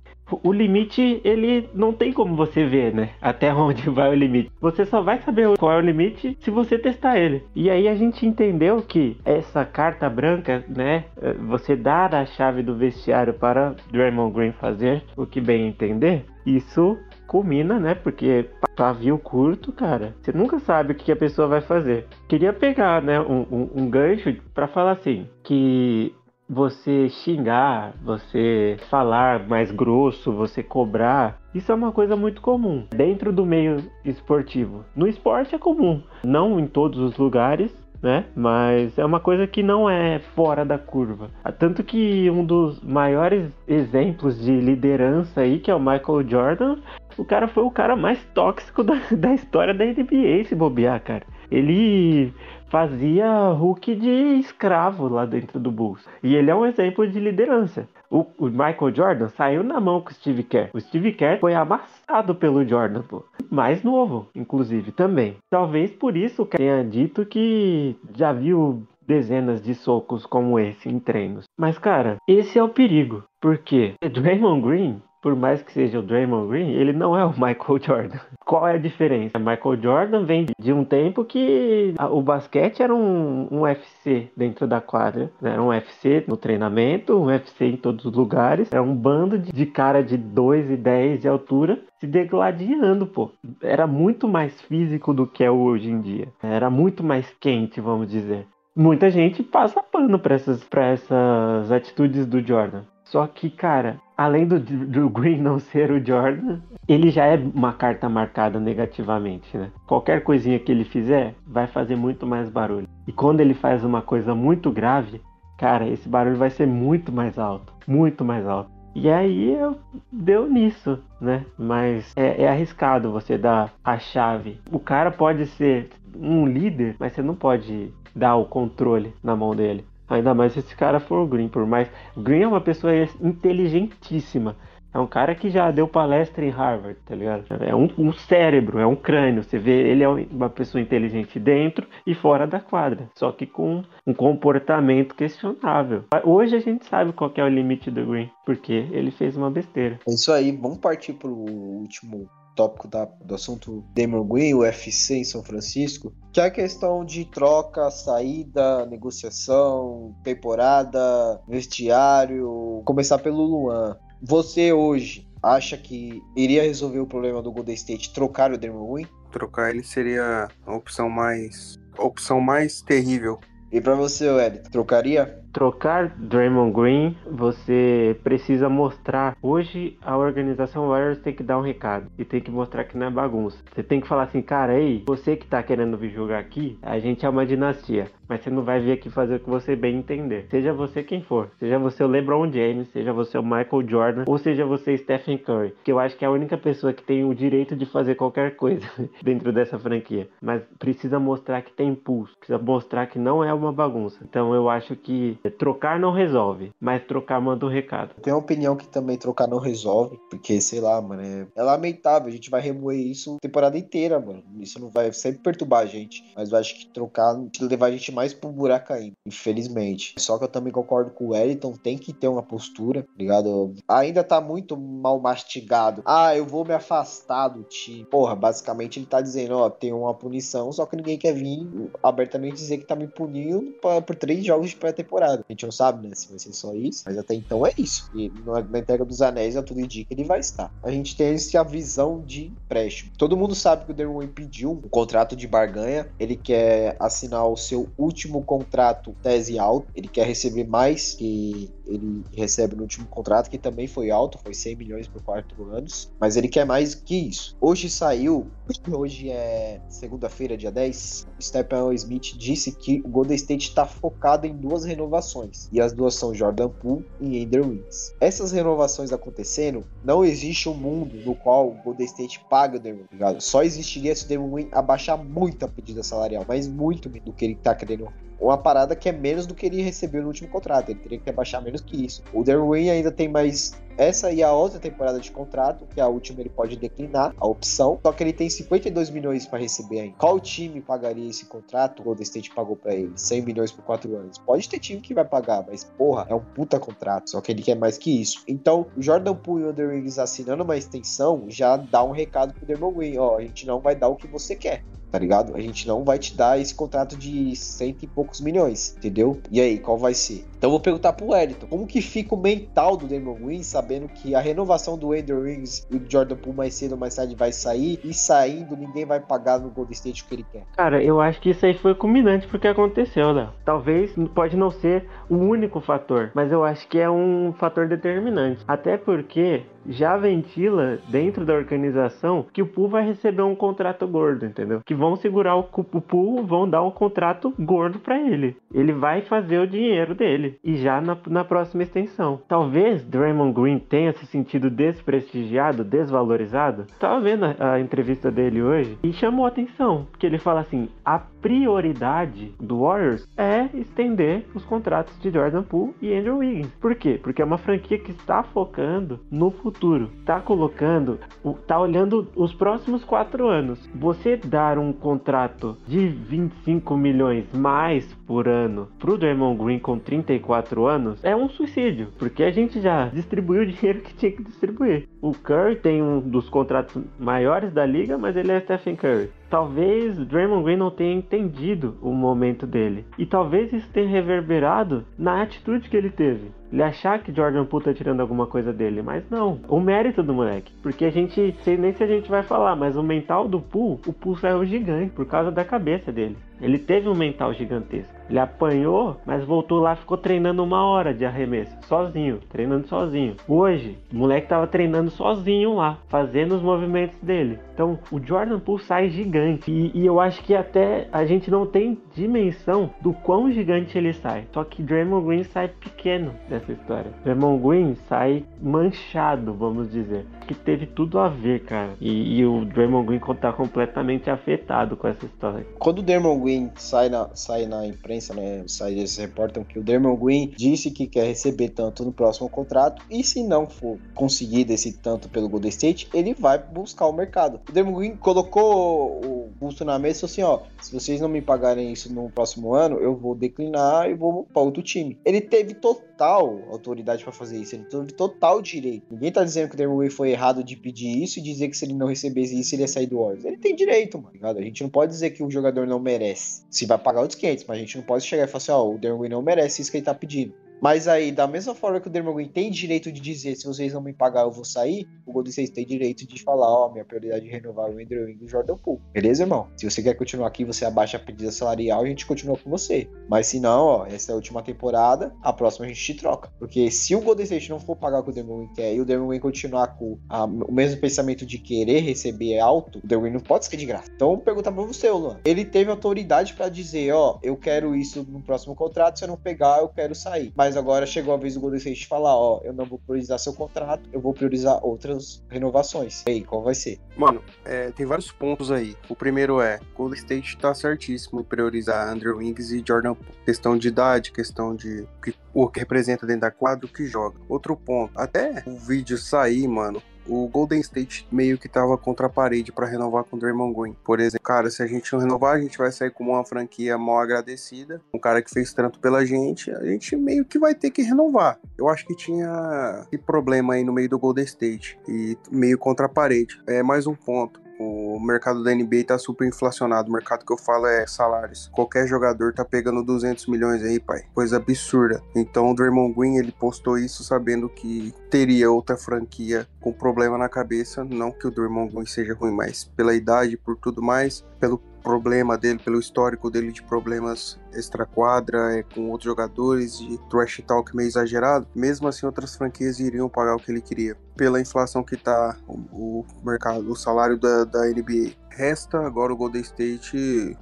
o limite, ele não tem como você ver, né? Até *laughs* onde vai o limite. Você só vai saber qual é o limite se você testar ele. E aí a gente entendeu que essa carta branca, né? Você dar a chave do vestiário para Draymond Green fazer o que bem entender, isso culmina, né? Porque pavio curto, cara, você nunca sabe o que a pessoa vai fazer. Queria pegar, né, um, um, um gancho para falar assim, que você xingar, você falar mais grosso, você cobrar, isso é uma coisa muito comum dentro do meio esportivo. No esporte é comum, não em todos os lugares, né? Mas é uma coisa que não é fora da curva. Tanto que um dos maiores exemplos de liderança aí, que é o Michael Jordan, o cara foi o cara mais tóxico da, *laughs* da história da NBA, se bobear, cara. Ele fazia Hulk de escravo lá dentro do Bulls. E ele é um exemplo de liderança. O, o, Michael Jordan saiu na mão com o Steve Kerr. O Steve Kerr foi amassado pelo Jordan, pô. Mais novo, inclusive, também. Talvez por isso que tenha dito que já viu dezenas de socos como esse em treinos. Mas, cara, esse é o perigo. Porque *laughs* Draymond Green por mais que seja o Draymond Green, ele não é o *laughs* Michael Jordan. Qual é a diferença? Michael Jordan vem de um tempo que o basquete era um, um UFC dentro da quadra. Né? Era um UFC no treinamento, um UFC em todos os lugares. Era um bando de, de cara de 2 e 10 de altura se degladiando, pô. Era muito mais físico do que é hoje em dia. Era muito mais quente, vamos dizer. Muita gente passa pano para essas, essas atitudes do Jordan. Só que, cara, além do, Green não ser o Jordan, ele já é uma carta marcada negativamente, né? Qualquer coisinha que ele fizer vai fazer muito mais barulho. E quando ele faz uma coisa muito grave, cara, esse barulho vai ser muito mais alto, muito mais alto. E aí eu deu nisso, né? Mas é, é arriscado você dar a chave. O cara pode ser um líder, mas você não pode dar o controle na mão dele. Ainda mais se esse cara for o Green, por mais. Green é uma pessoa inteligentíssima. É um cara que já deu palestra em Harvard, tá ligado? É um, um, cérebro, é um crânio. Você vê, ele é uma pessoa inteligente dentro e fora da quadra. Só que com um comportamento questionável. Hoje a gente sabe qual é o limite do Green, porque ele fez uma besteira. É isso aí, vamos partir pro último tópico da, do assunto Damon Green, UFC em São Francisco, que é a questão de troca, saída, negociação, temporada, vestiário. Começar pelo Luan. Você hoje acha que iria resolver o problema do Golden State trocar o Damon Green? Trocar ele seria a opção mais a opção mais terrível. E para você, Wellington, trocaria? Trocar Draymond Green, você precisa mostrar. Hoje a organização Warriors tem que dar um recado e tem que mostrar que não é bagunça. Você tem que falar assim, cara, ei, você que tá querendo vir jogar aqui, a gente é uma dinastia, mas você não vai vir aqui fazer o que você bem entender. Seja você quem for, seja você o LeBron James, seja você o Michael Jordan, ou seja você Stephen Curry, que eu acho que é a única pessoa que tem o direito de fazer qualquer coisa *laughs* dentro dessa franquia. Mas precisa mostrar que tem impulso, precisa mostrar que não é uma bagunça. Então eu acho que Trocar não resolve, mas trocar manda um recado. Tenho a opinião que também trocar não resolve, porque, sei lá, mano, é, é lamentável. A gente vai remoer isso a temporada inteira, mano. Isso não vai sempre perturbar a gente, mas eu acho que trocar levar a gente mais pro buraco ainda, infelizmente. Só que eu também concordo com o Wellington, tem que ter uma postura, tá ligado? Ainda tá muito mal mastigado. Ah, eu vou me afastar do time. Porra, basicamente ele tá dizendo, ó, tem uma punição, só que ninguém quer vir abertamente dizer que tá me punindo por três jogos de pré-temporada a gente não sabe, né, se vai ser só isso, mas até então é isso. E na entrega dos anéis, a tudo indica que ele vai estar. A gente tem essa visão de empréstimo. Todo mundo sabe que o Derwin pediu um contrato de barganha, ele quer assinar o seu último contrato tese alto, ele quer receber mais que ele recebe no último contrato, que também foi alto, foi 100 milhões por quatro anos, mas ele quer mais que isso. Hoje saiu, hoje é segunda-feira, dia 10, Stephen Smith disse que o Golden State está focado em duas renovações, e as duas são Jordan Poole e Andrew Wiggins. Essas renovações acontecendo, não existe um mundo no qual o Golden State paga o Derwin, ligado? Só existiria se o Derwin abaixar muito a pedida salarial, mas muito do que ele está querendo uma parada que é menos do que ele recebeu no último contrato. Ele teria que abaixar menos que isso. O Derwin ainda tem mais essa e a outra temporada de contrato, que a última ele pode declinar a opção, só que ele tem 52 milhões para receber ainda. Qual time pagaria esse contrato? O Golden State pagou para ele 100 milhões por 4 anos. Pode ter time que vai pagar, mas porra, é um puta contrato, só que ele quer mais que isso. Então, o Jordan Poole e o Wiggins assinando uma extensão já dá um recado pro Green, ó, a gente não vai dar o que você quer tá ligado? A gente não vai te dar esse contrato de cento e poucos milhões, entendeu? E aí, qual vai ser? Então vou perguntar pro Wellington, como que fica o mental do Damon Green sabendo que a renovação do Andrew Rings e o Jordan Poole mais cedo ou mais tarde vai sair e saindo ninguém vai pagar no Golden State o que ele quer? Cara, eu acho que isso aí foi culminante porque aconteceu, né? Talvez pode não ser o único fator, mas eu acho que é um fator determinante. Até porque já ventila dentro da organização que o Poole vai receber um contrato gordo, entendeu? Que vão segurar o, o vão dar um contrato gordo para ele. Ele vai fazer o dinheiro dele e já na, na próxima extensão. Talvez Draymond Green tenha se sentido desprestigiado, desvalorizado. Tava vendo a, a entrevista dele hoje e chamou atenção, porque ele fala assim: a prioridade do Warriors é estender os contratos de Jordan Poole e Andrew Wiggins. Por quê? Porque é uma franquia que está focando no futuro, está colocando, está olhando os próximos quatro anos. Você dar um contrato de 25 milhões mais por ano pro Draymond Green com 34 anos é um suicídio, porque a gente já distribuiu o dinheiro que tinha que distribuir. O Curry tem um dos contratos maiores da liga, mas ele é Stephen Curry talvez Draymond Green não tenha entendido o momento dele. E talvez isso tenha reverberado na atitude que ele teve ele achar que Jordan Poole tá tirando alguma coisa dele, mas não. O mérito do moleque. Porque a gente, sei nem se a gente vai falar, mas o mental do Poole, o Poole saiu gigante por causa da cabeça dele. Ele teve um mental gigantesco. Ele apanhou, mas voltou lá, ficou treinando uma hora de arremesso, sozinho, treinando sozinho. Hoje, o moleque tava treinando sozinho lá, fazendo os movimentos dele. Então, o Jordan Poole sai gigante. E, e, eu acho que até a gente não tem dimensão do quão gigante ele sai. Só que Draymond Green sai pequeno dessa essa história. Draymond Green sai manchado, vamos dizer. Que teve tudo a ver, cara. E, e o Draymond Green tá completamente afetado com essa história. Quando o Draymond Green sai na, sai na imprensa, né? Sai, eles reportam que o Draymond Green disse que quer receber tanto no próximo contrato. E se não for conseguido esse tanto pelo Golden State, ele vai buscar o mercado. O Draymond Green colocou o busto na mesa e assim: ó, se vocês não me pagarem isso no próximo ano, eu vou declinar e vou para outro time. Ele teve total autoridade para fazer isso, ele teve total direito. Ninguém tá dizendo que o Dermot foi errado de pedir isso e dizer que se ele não recebesse isso, ele ia sair do Warriors. Ele tem direito, mano. Ligado? A gente não pode dizer que o jogador não merece. Se vai pagar outros 500, mas a gente não pode chegar e falar assim, ó, oh, o Dermot não merece isso que ele tá pedindo. Mas aí, da mesma forma que o Green tem direito de dizer se vocês não me pagar eu vou sair, o Golden State tem direito de falar, ó, oh, minha prioridade é renovar o Andrew Wiggins e o Jordan Poole. Beleza, irmão? Se você quer continuar aqui, você abaixa a pedida salarial, a gente continua com você. Mas se não, ó, essa é a última temporada, a próxima a gente te troca. Porque se o Golden State não for pagar o que o Green quer e o Green continuar com a, o mesmo pensamento de querer receber alto, o Green não pode ser de graça. Então, vou perguntar pra você, Luan. Ele teve autoridade para dizer, ó, eu quero isso no próximo contrato, se eu não pegar, eu quero sair. Mas agora chegou a vez do Golden State falar, ó, eu não vou priorizar seu contrato, eu vou priorizar outras renovações. E aí, qual vai ser? Mano, é, tem vários pontos aí. O primeiro é, Golden State tá certíssimo em priorizar Andrew Wiggins e Jordan. Questão de idade, questão de o que representa dentro da quadra, o que joga. Outro ponto, até o vídeo sair, mano, o Golden State meio que tava contra a parede para renovar com o Draymond Green. Por exemplo, cara, se a gente não renovar, a gente vai sair como uma franquia mal agradecida. Um cara que fez tanto pela gente, a gente meio que vai ter que renovar. Eu acho que tinha esse problema aí no meio do Golden State e meio contra a parede. É mais um ponto. O mercado da NBA tá super inflacionado. O mercado que eu falo é salários. Qualquer jogador tá pegando 200 milhões aí, pai. Coisa absurda. Então o Draymond Green, ele postou isso sabendo que teria outra franquia com problema na cabeça. Não que o Draymond Green seja ruim, mas pela idade, por tudo mais, pelo problema dele, pelo histórico dele de problemas extra-quadra, é, com outros jogadores, de trash talk meio exagerado, mesmo assim outras franquias iriam pagar o que ele queria. Pela inflação que tá o, o mercado, o salário da, da NBA. Resta agora o Golden State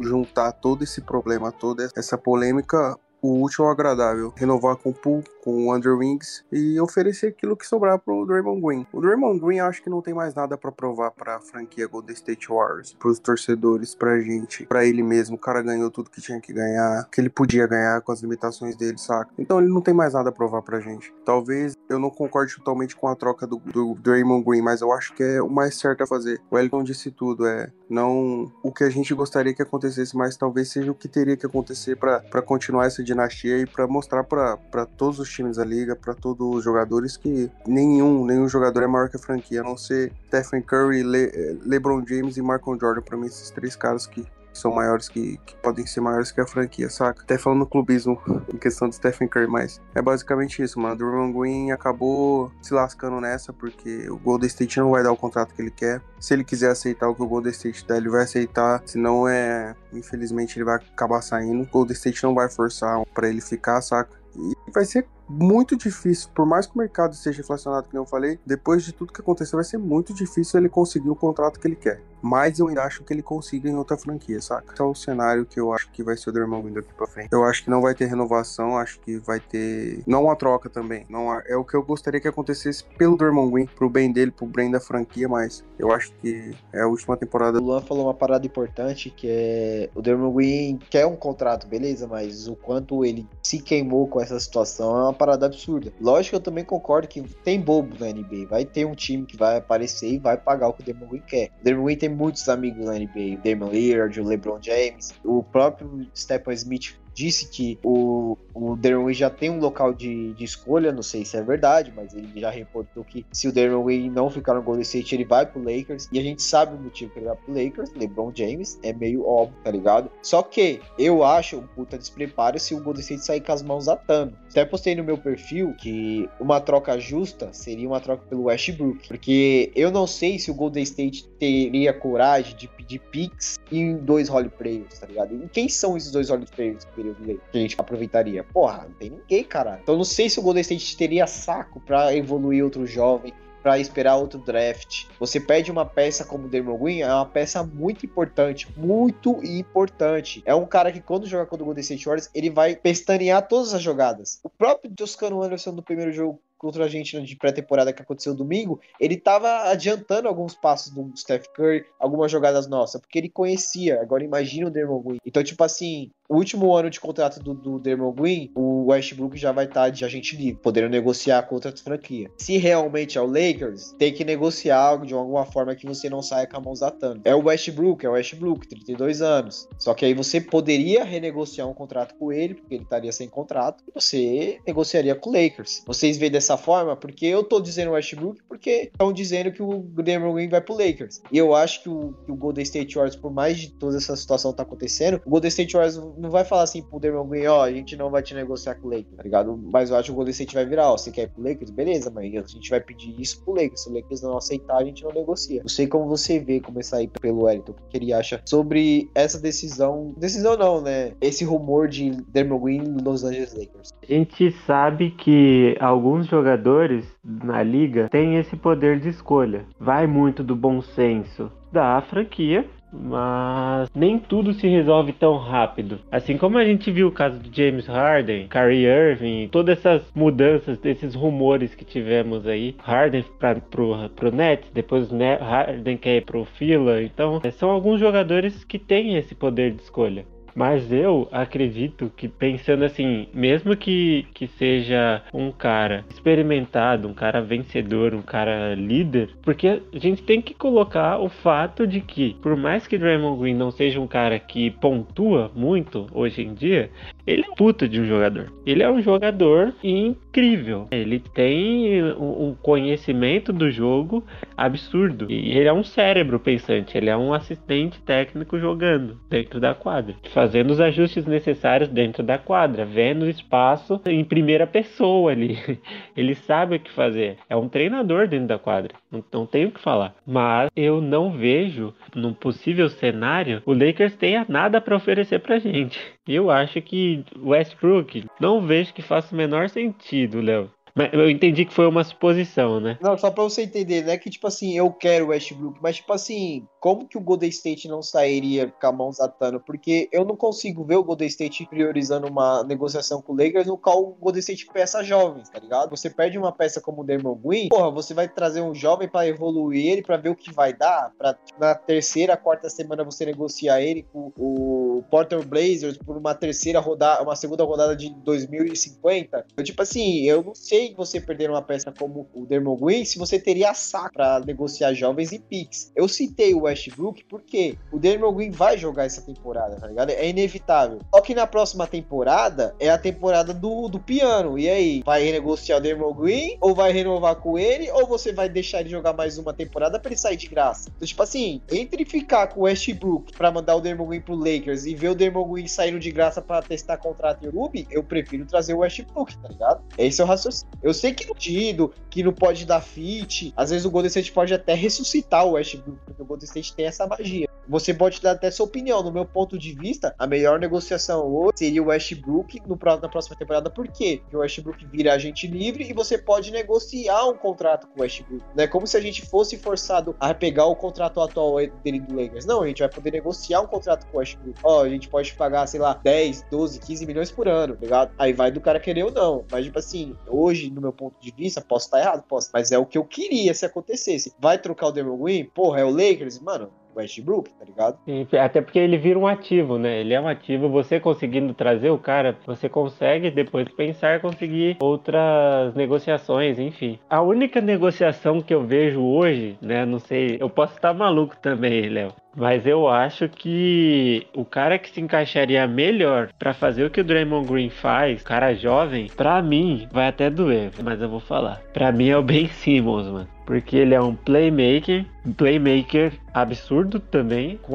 juntar todo esse problema, toda essa polêmica o útil ao agradável, renovar com o Poole, com o Andrew Wings e oferecer aquilo que sobrar pro Draymond Green. O Draymond Green acho que não tem mais nada para provar para a franquia Golden State Warriors, pros torcedores, pra gente, para ele mesmo. O cara ganhou tudo que tinha que ganhar, que ele podia ganhar com as limitações dele, saca? Então ele não tem mais nada a provar pra gente. Talvez eu não concorde totalmente com a troca do, do Draymond Green, mas eu acho que é o mais certo a fazer. O Elton disse tudo, é não o que a gente gostaria que acontecesse, mas talvez seja o que teria que acontecer para continuar essa dinastia e para mostrar para todos os times da liga, para todos os jogadores que nenhum, nenhum jogador é maior que a franquia, a não ser Stephen Curry, Le, LeBron James e Michael Jordan. Para mim, esses três caras que são maiores que, que, podem ser maiores que a franquia, saca? Até falando clubismo em questão do Stephen Curry, mas é basicamente isso, mano. O Draymond Green acabou se lascando nessa porque o Golden State não vai dar o contrato que ele quer. Se ele quiser aceitar o que o Golden State dá, ele vai aceitar. Se não é, infelizmente ele vai acabar saindo. O Golden State não vai forçar para ele ficar, saca? E vai ser muito difícil, por mais que o mercado esteja inflacionado, que eu falei, depois de tudo que aconteceu, vai ser muito difícil ele conseguir o contrato que ele quer. Mas eu ainda acho que ele consiga em outra franquia, saca? Esse é o cenário que eu acho que vai ser o Dermond Green daqui pra frente. Eu acho que não vai ter renovação, acho que vai ter. Não uma troca também. Não é o que eu gostaria que acontecesse pelo Dermond Green, pro bem dele, pro bem da franquia, mas eu acho que é a última temporada. O Luan falou uma parada importante que é o Dermond Green quer um contrato, beleza, mas o quanto ele se queimou com essa situação é uma parada absurda. Lógico que eu também concordo que tem bobo na NBA. Vai ter um time que vai aparecer e vai pagar o que o Dermond Green quer. O Dermond Green tem muitos amigos na NBA, o Damian Lillard, o LeBron James, o próprio Stephen Smith disse que o, o Darren já tem um local de, de escolha, não sei se é verdade, mas ele já reportou que se o Darren não ficar no Golden State, ele vai pro Lakers, e a gente sabe o motivo que ele vai pro Lakers, LeBron James, é meio óbvio, tá ligado? Só que eu acho um puta despreparo se o Golden State sair com as mãos atando. Até postei no meu perfil que uma troca justa seria uma troca pelo Westbrook, porque eu não sei se o Golden State teria coragem de pedir picks em dois role players, tá ligado? E quem são esses dois role players que a gente aproveitaria? Porra, não tem ninguém, cara. Então não sei se o Golden State teria saco para evoluir outro jovem para esperar outro draft. Você pede uma peça como o Damon Green, é uma peça muito importante, muito importante. É um cara que quando joga contra o Golden State Warriors, ele vai pestanear todas as jogadas. O próprio Toscano Anderson no primeiro jogo contra a Argentina de pré-temporada que aconteceu domingo, ele estava adiantando alguns passos do Steph Curry, algumas jogadas nossas, porque ele conhecia. Agora imagina o Dermot Green. Então, tipo assim, o último ano de contrato do, do Dermot Green, o Westbrook já vai estar tá de agente livre, podendo negociar com outra franquia. Se realmente é o Lakers, tem que negociar de alguma forma que você não saia com a mão zatando. É o Westbrook, é o Westbrook, 32 anos. Só que aí você poderia renegociar um contrato com ele, porque ele estaria sem contrato, e você negociaria com o Lakers. Vocês veem dessa forma? Porque eu tô dizendo Westbrook porque estão dizendo que o Dermot Green vai pro Lakers. E eu acho que o, que o Golden State Warriors, por mais de toda essa situação tá acontecendo, o Golden State Warriors não vai falar assim pro Dermot Green, ó, oh, a gente não vai te negociar com o Lakers, tá ligado? Mas eu acho que o Golden State vai virar, ó, você quer ir pro Lakers? Beleza, mas a gente vai pedir isso pro Lakers. Se o Lakers não aceitar, a gente não negocia. Não sei como você vê começar a ir pelo Wellington, o que ele acha sobre essa decisão. Decisão não, né? Esse rumor de Dermot Green Los Angeles Lakers. A gente sabe que alguns jogadores na liga têm esse poder de escolha. Vai muito do bom senso da franquia mas nem tudo se resolve tão rápido. Assim como a gente viu o caso do James Harden, Kyrie Irving, todas essas mudanças, desses rumores que tivemos aí. Harden para pro, pro Nets, depois Harden quer ir pro Fila. Então, são alguns jogadores que têm esse poder de escolha. Mas eu acredito que pensando assim, mesmo que, que seja um cara experimentado, um cara vencedor, um cara líder, porque a gente tem que colocar o fato de que, por mais que Draymond Green não seja um cara que pontua muito hoje em dia, ele é um puta de um jogador. Ele é um jogador incrível. Ele tem um conhecimento do jogo absurdo. E ele é um cérebro pensante. Ele é um assistente técnico jogando dentro da quadra, fazendo os ajustes necessários dentro da quadra, vendo o espaço em primeira pessoa ali. *laughs* Ele sabe o que fazer. É um treinador dentro da quadra. Não, não tenho o que falar. Mas eu não vejo, num possível cenário, o Lakers tenha nada para oferecer pra gente. Eu acho que Westbrook não vejo que faça o menor sentido, Léo. Mas eu entendi que foi uma suposição, né? Não, só pra você entender, né? Que, tipo assim, eu quero Westbrook, mas, tipo assim, como que o Golden State não sairia com a mão zatando? Porque eu não consigo ver o Golden State priorizando uma negociação com o Lakers no qual o Golden State peça jovens, tá ligado? Você perde uma peça como o Dermot Green, porra, você vai trazer um jovem para evoluir ele, para ver o que vai dar, pra na terceira, quarta semana você negociar ele com o Porter Blazers por uma terceira rodada, uma segunda rodada de 2050. Eu, tipo assim, eu não sei sei você perder uma peça como o Dermot Green se você teria saco para negociar jovens e picks. Eu citei o Westbrook porque o Dermot Green vai jogar essa temporada, tá ligado? É inevitável. Só que na próxima temporada é a temporada do, do piano. E aí, vai renegociar o Dermot Green ou vai renovar com ele ou você vai deixar ele jogar mais uma temporada para ele sair de graça? Então, tipo assim, entre ficar com o Westbrook para mandar o Dermot Green pro Lakers e ver o Dermot Green saindo de graça para testar contrato em Ruby, eu prefiro trazer o Westbrook, tá ligado? Esse é o raciocínio. Eu sei que no Tido, que não pode dar fit, às vezes o Golden State pode até ressuscitar o Westbrook, porque o Golden State tem essa magia. Você pode dar até sua opinião. No meu ponto de vista, a melhor negociação hoje seria o Westbrook no, na próxima temporada. Por quê? Porque o Westbrook vira agente livre e você pode negociar um contrato com o Westbrook. Não é como se a gente fosse forçado a pegar o contrato atual dele do Lakers. Não, a gente vai poder negociar um contrato com o Westbrook. Ó, a gente pode pagar, sei lá, 10, 12, 15 milhões por ano, tá ligado? Aí vai do cara querer ou não. Mas, tipo assim, hoje, no meu ponto de vista, posso estar errado, posso. Mas é o que eu queria se acontecesse. Vai trocar o Demon Green? Porra, é o Lakers? Mano, Westbrook, tá ligado? Sim, até porque ele vira um ativo, né? Ele é um ativo. Você conseguindo trazer o cara, você consegue depois pensar conseguir outras negociações, enfim. A única negociação que eu vejo hoje, né? Não sei, eu posso estar maluco também, Léo. Mas eu acho que o cara que se encaixaria melhor para fazer o que o Draymond Green faz, cara jovem, para mim vai até doer, mas eu vou falar. Para mim é o Ben *laughs* Simmons, mano porque ele é um playmaker, um playmaker absurdo também, com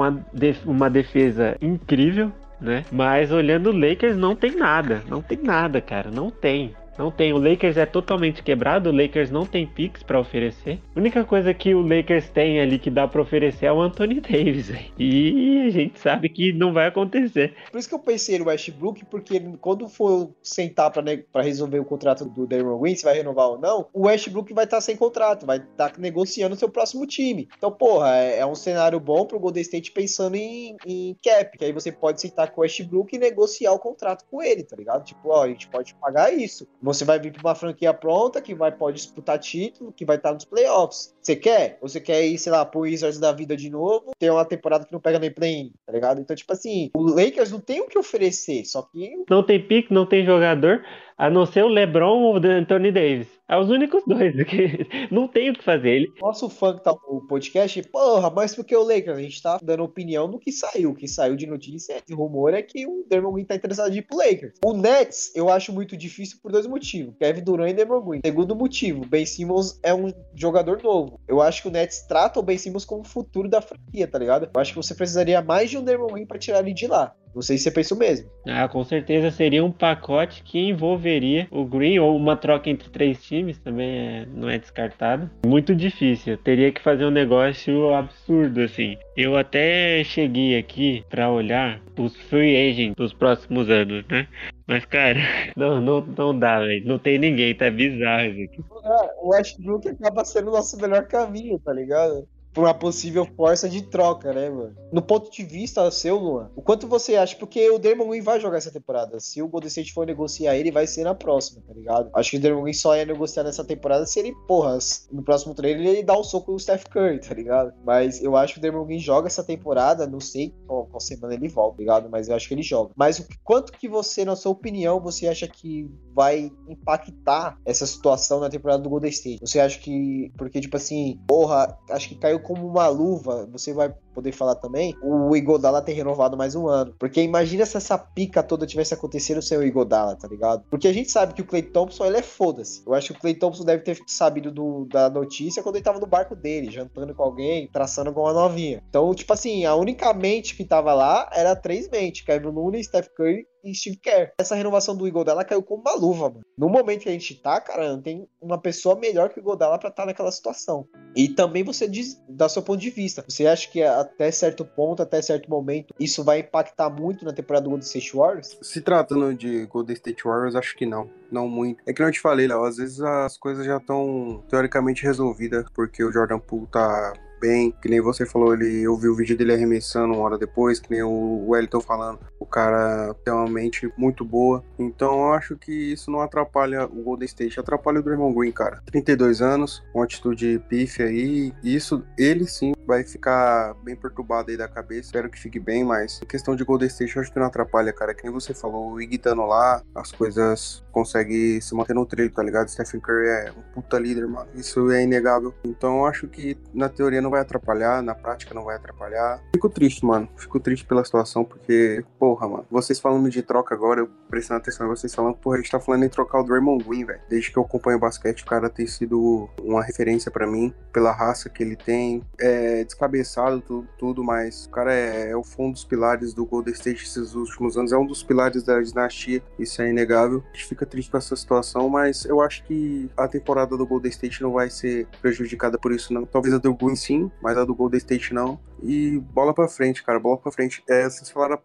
uma defesa incrível, né? Mas olhando o Lakers não tem nada, não tem nada, cara, não tem. Não tem. O Lakers é totalmente quebrado. O Lakers não tem picks para oferecer. A única coisa que o Lakers tem ali que dá para oferecer é o Anthony Davis. E a gente sabe que não vai acontecer. Por isso que eu pensei no Westbrook, porque quando for sentar para resolver o contrato do Darren Green, se vai renovar ou não, o Westbrook vai estar tá sem contrato, vai estar tá negociando seu próximo time. Então, porra, é, é um cenário bom pro Golden State pensando em, em cap, que aí você pode sentar com o Westbrook e negociar o contrato com ele, tá ligado? Tipo, ó, a gente pode pagar isso. Você vai vir para uma franquia pronta que vai pode disputar título, que vai estar nos playoffs. Você quer? Você quer ir, sei lá, pro Wizards da vida de novo, ter uma temporada que não pega nem play tá ligado? Então, tipo assim, o Lakers não tem o que oferecer, só que. Não tem pique, não tem jogador a não ser o LeBron ou o Anthony Davis. É os únicos dois *laughs* que não tem o que fazer. Ele... Nosso fã que tá no podcast, porra, mas porque o Lakers, a gente tá dando opinião do que saiu. O que saiu de notícia, de rumor, é que o Dermon Green tá interessado em ir pro Lakers. O Nets, eu acho muito difícil por dois motivos. Kevin Durant e Dermon Green. Segundo motivo, Ben Simmons é um jogador novo. Eu acho que o Nets trata o Ben Simmons como o futuro da franquia, tá ligado? Eu acho que você precisaria mais de um Dermon Green pra tirar ele de lá. Não sei se você pensa o mesmo. Ah, com certeza seria um pacote que envolveria o Green ou uma troca entre três times também é, não é descartado. Muito difícil. Teria que fazer um negócio absurdo assim. Eu até cheguei aqui para olhar os free agents dos próximos anos, né? Mas, cara, *laughs* não, não, não dá, velho. Não tem ninguém, tá bizarro isso aqui. É, o Westbrook acaba sendo o nosso melhor caminho, tá ligado? Por uma possível força de troca, né, mano? No ponto de vista seu, Luan, o quanto você acha? Porque o Draymond Green vai jogar essa temporada. Se o Golden State for negociar ele, vai ser na próxima, tá ligado? Acho que o Draymond Green só ia negociar nessa temporada se ele, porra, no próximo treino ele dá um soco no Steph Curry, tá ligado? Mas eu acho que o Draymond Green joga essa temporada, não sei qual, qual semana ele volta, tá ligado? Mas eu acho que ele joga. Mas o quanto que você, na sua opinião, você acha que vai impactar essa situação na temporada do Golden State? Você acha que, porque tipo assim, porra, acho que caiu como uma luva, você vai poder falar também, o Igodala ter renovado mais um ano. Porque imagina se essa pica toda tivesse acontecido sem o Igodala, tá ligado? Porque a gente sabe que o Clay Thompson, ele é foda-se. Eu acho que o Clay Thompson deve ter sabido do, da notícia quando ele tava no barco dele, jantando com alguém, traçando com uma novinha. Então, tipo assim, a única mente que tava lá era três mentes, Kevin Looney, Steph Curry e Steve Kerr. Essa renovação do Igodala caiu como uma luva, mano. No momento que a gente tá, cara, não tem uma pessoa melhor que o Igodala pra estar tá naquela situação. E também você diz, da seu ponto de vista, você acha que até certo ponto, até certo momento, isso vai impactar muito na temporada do Golden State Warriors? Se tratando de Golden State Warriors, acho que não. Não muito. É que eu te falei, Léo, às vezes as coisas já estão teoricamente resolvidas, porque o Jordan Poole tá bem, que nem você falou, ele eu vi o vídeo dele arremessando uma hora depois, que nem o Wellington falando, o cara tem uma mente muito boa. Então eu acho que isso não atrapalha o Golden State, atrapalha o Draymond Green, cara. 32 anos, uma atitude pífia aí, isso ele sim vai ficar bem perturbado aí da cabeça. Espero que fique bem, mas questão de Golden State eu acho que não atrapalha, cara. Que nem você falou, o Iggy estando lá, as coisas conseguem se manter no trilho, tá ligado? Stephen Curry é um puta líder, mano. Isso é inegável. Então eu acho que na teoria não vai atrapalhar, na prática não vai atrapalhar. Fico triste, mano. Fico triste pela situação, porque, porra, mano, vocês falando de troca agora, eu prestando atenção em vocês falando, porra, a gente tá falando em trocar o Draymond Green, velho. Desde que eu acompanho o basquete, o cara tem sido uma referência para mim, pela raça que ele tem. É descabeçado tudo, tudo mas o cara é, é o fundo dos pilares do Golden State esses últimos anos, é um dos pilares da dinastia, isso é inegável. A gente fica triste com essa situação, mas eu acho que a temporada do Golden State não vai ser prejudicada por isso, não. Talvez a do Green sim, mas a do Golden State não. E bola pra frente, cara, bola pra frente. É, vocês falaram,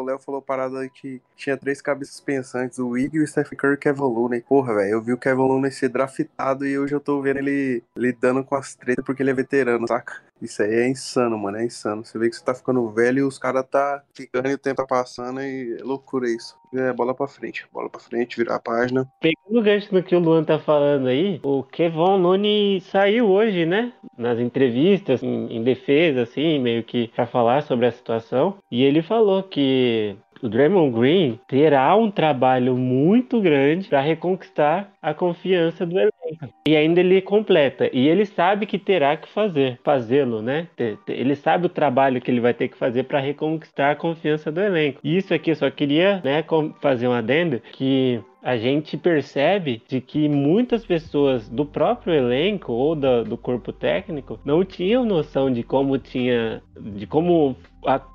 o Léo falou parada que tinha três cabeças pensantes, o Iggy, o Stephen Curry e o Kevin Looney. Porra, velho, eu vi o Kevin Looney ser draftado e hoje eu tô vendo ele lidando com as tretas porque ele é veterano, saca? Isso aí é insano, mano, é insano. Você vê que você tá ficando velho e os caras tá ficando e o tempo tá passando e é loucura isso. É bola pra frente, bola pra frente, virar a página. Pegando o gancho do que o Luan tá falando aí, o Kevon Looney saiu hoje, né? Nas entrevistas, em, em defesa, assim, meio que pra falar sobre a situação. E ele falou que o Draymond Green terá um trabalho muito grande para reconquistar a confiança do elenco. E ainda ele completa. E ele sabe que terá que fazer, fazê-lo, né? Ele sabe o trabalho que ele vai ter que fazer para reconquistar a confiança do elenco. E isso aqui eu só queria, né, fazer um adendo que a gente percebe de que muitas pessoas do próprio elenco ou da, do corpo técnico não tinham noção de como tinha, de como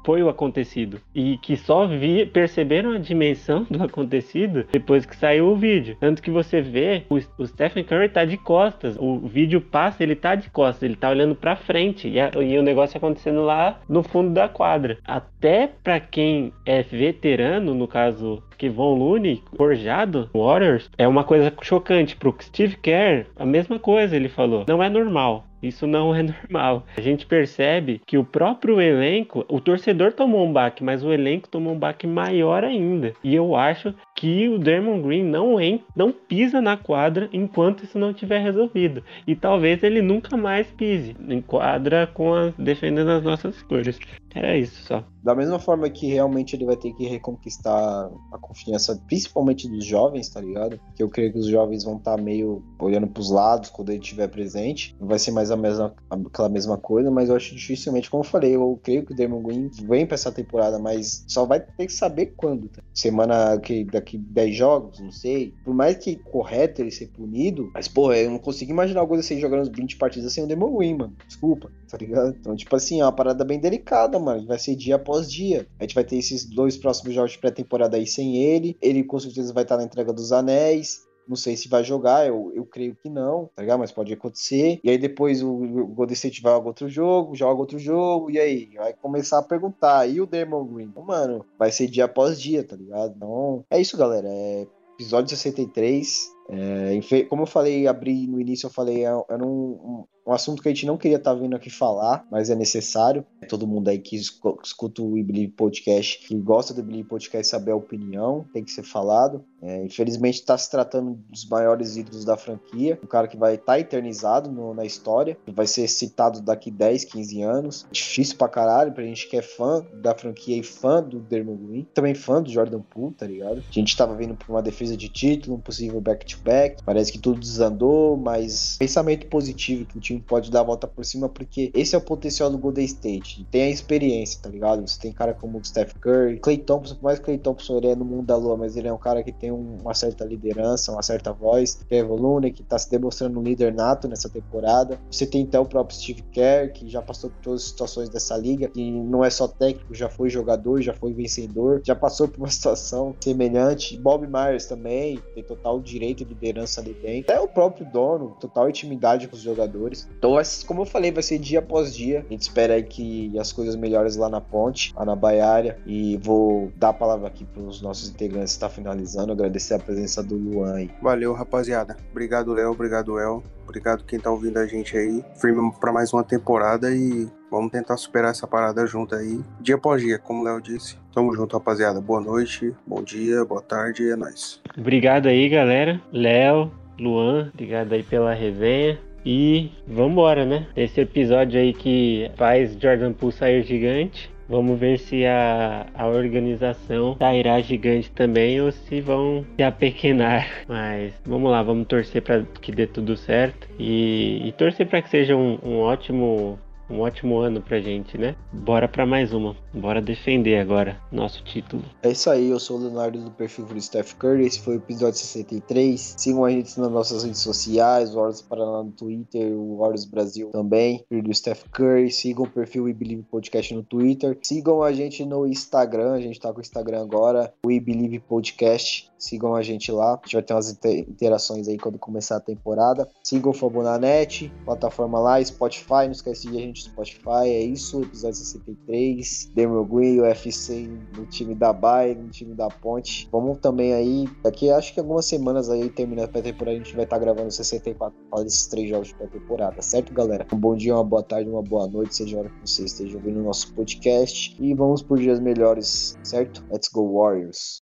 foi o acontecido e que só vi, perceberam a dimensão do acontecido depois que saiu o vídeo. Tanto que você vê o, o Stephen Curry tá de costas, o vídeo passa, ele tá de costas, ele tá olhando para frente e, a, e, o negócio acontecendo lá no fundo da quadra. Até para quem é veterano, no caso Kevon Looney, forjado, Warriors, é uma coisa chocante. Pro Steve Kerr, a mesma coisa ele falou. Não é normal. Isso não é *laughs* normal. A gente percebe que o próprio elenco, o torcedor tomou um baque, mas o elenco tomou um baque maior ainda. E eu acho que o Dermond Green não, en não pisa na quadra enquanto isso não tiver resolvido. E talvez ele nunca mais pise em quadra com a, defendendo as nossas cores. Era isso só. Da mesma forma que realmente ele vai ter que reconquistar a confiança, principalmente dos jovens, tá ligado? Que eu creio que os jovens vão estar tá meio olhando pros lados quando ele estiver presente. Não vai ser mais a mesma, aquela mesma coisa, mas eu acho dificilmente, como eu falei, eu creio que o Damon Green vem pra essa temporada, mas só vai ter que saber quando. Tá? Semana que daqui 10 jogos, não sei. Por mais que correto ele ser punido, mas, pô, eu não consigo imaginar o Golden jogando 20 partidas sem o Damon Green, mano. Desculpa, tá ligado? Então, tipo assim, é uma parada bem delicada, mano. Vai ser dia após dia. A gente vai ter esses dois próximos jogos de pré-temporada aí sem ele. Ele com certeza vai estar na entrega dos anéis. Não sei se vai jogar, eu, eu creio que não, tá ligado? Mas pode acontecer. E aí depois o, o Golden State vai jogar outro jogo, joga outro jogo, e aí? Vai começar a perguntar. E o Demon Green? Mano, vai ser dia após dia, tá ligado? Então, é isso, galera. É episódio 63. É, como eu falei, abri no início, eu falei, era um, um assunto que a gente não queria estar tá vindo aqui falar, mas é necessário. Todo mundo aí que escuta o Believe Podcast, que gosta do Believe Podcast, saber a opinião, tem que ser falado. É, infelizmente está se tratando dos maiores ídolos da franquia, um cara que vai estar tá eternizado no, na história, vai ser citado daqui 10, 15 anos. Difícil pra caralho pra gente que é fã da franquia e fã do Dermot Green, também fã do Jordan Poole, tá ligado? A gente tava vindo pra uma defesa de título, um possível back-to-back, -back, parece que tudo desandou, mas pensamento positivo que o time pode dar a volta por cima, porque esse é o potencial do Golden State. Tem a experiência, tá ligado? Você tem cara como o Steph Curry, Clay Thompson, por mais que Clay Thompson ele é no mundo da lua, mas ele é um cara que tem uma certa liderança, uma certa voz. Kevin Looney, que tá se demonstrando um líder nato nessa temporada. Você tem até o próprio Steve Kerr, que já passou por todas as situações dessa liga, que não é só técnico, já foi jogador, já foi vencedor, já passou por uma situação semelhante. Bob Myers também tem total direito e liderança ali dentro. É o próprio dono, total intimidade com os jogadores. Então, como eu falei, vai ser dia após dia. A gente espera aí que as coisas melhores lá na ponte, lá na Baiária. E vou dar a palavra aqui para os nossos integrantes estar tá finalizando. Agradecer a presença do Luan aí. Valeu, rapaziada. Obrigado, Léo. Obrigado, El. Obrigado quem tá ouvindo a gente aí. Firme para mais uma temporada e vamos tentar superar essa parada junto aí, dia após dia, como o Léo disse. Tamo junto, rapaziada. Boa noite, bom dia, boa tarde, é nóis. Obrigado aí, galera. Léo, Luan, obrigado aí pela resenha. E vambora, né? Esse episódio aí que faz Jordan Poole sair gigante. Vamos ver se a, a organização sairá gigante também ou se vão se apequenar. *laughs* Mas vamos lá, vamos torcer para que dê tudo certo e, e torcer para que seja um, um ótimo um ótimo ano pra gente, né? Bora pra mais uma. Bora defender agora nosso título. É isso aí, eu sou o Leonardo do perfil do Steph Curry. Esse foi o episódio 63. Sigam a gente nas nossas redes sociais, o Horus Paraná no Twitter, o Horus Brasil também, do Steph Curry. Sigam o perfil We Believe Podcast no Twitter. Sigam a gente no Instagram, a gente tá com o Instagram agora, We Believe Podcast. Sigam a gente lá. A gente vai ter umas interações aí quando começar a temporada. Sigam o Fabonanet, plataforma lá, Spotify. Não esquece de a gente Spotify. É isso, episódio 63. Demo Green, UFC no time da Bay, no time da Ponte. Vamos também aí, daqui acho que algumas semanas aí, terminando a pré-temporada, a gente vai estar tá gravando 64 para desses três jogos de pré-temporada, certo, galera? Um bom dia, uma boa tarde, uma boa noite, seja a hora que você esteja ouvindo o nosso podcast. E vamos por dias melhores, certo? Let's go, Warriors!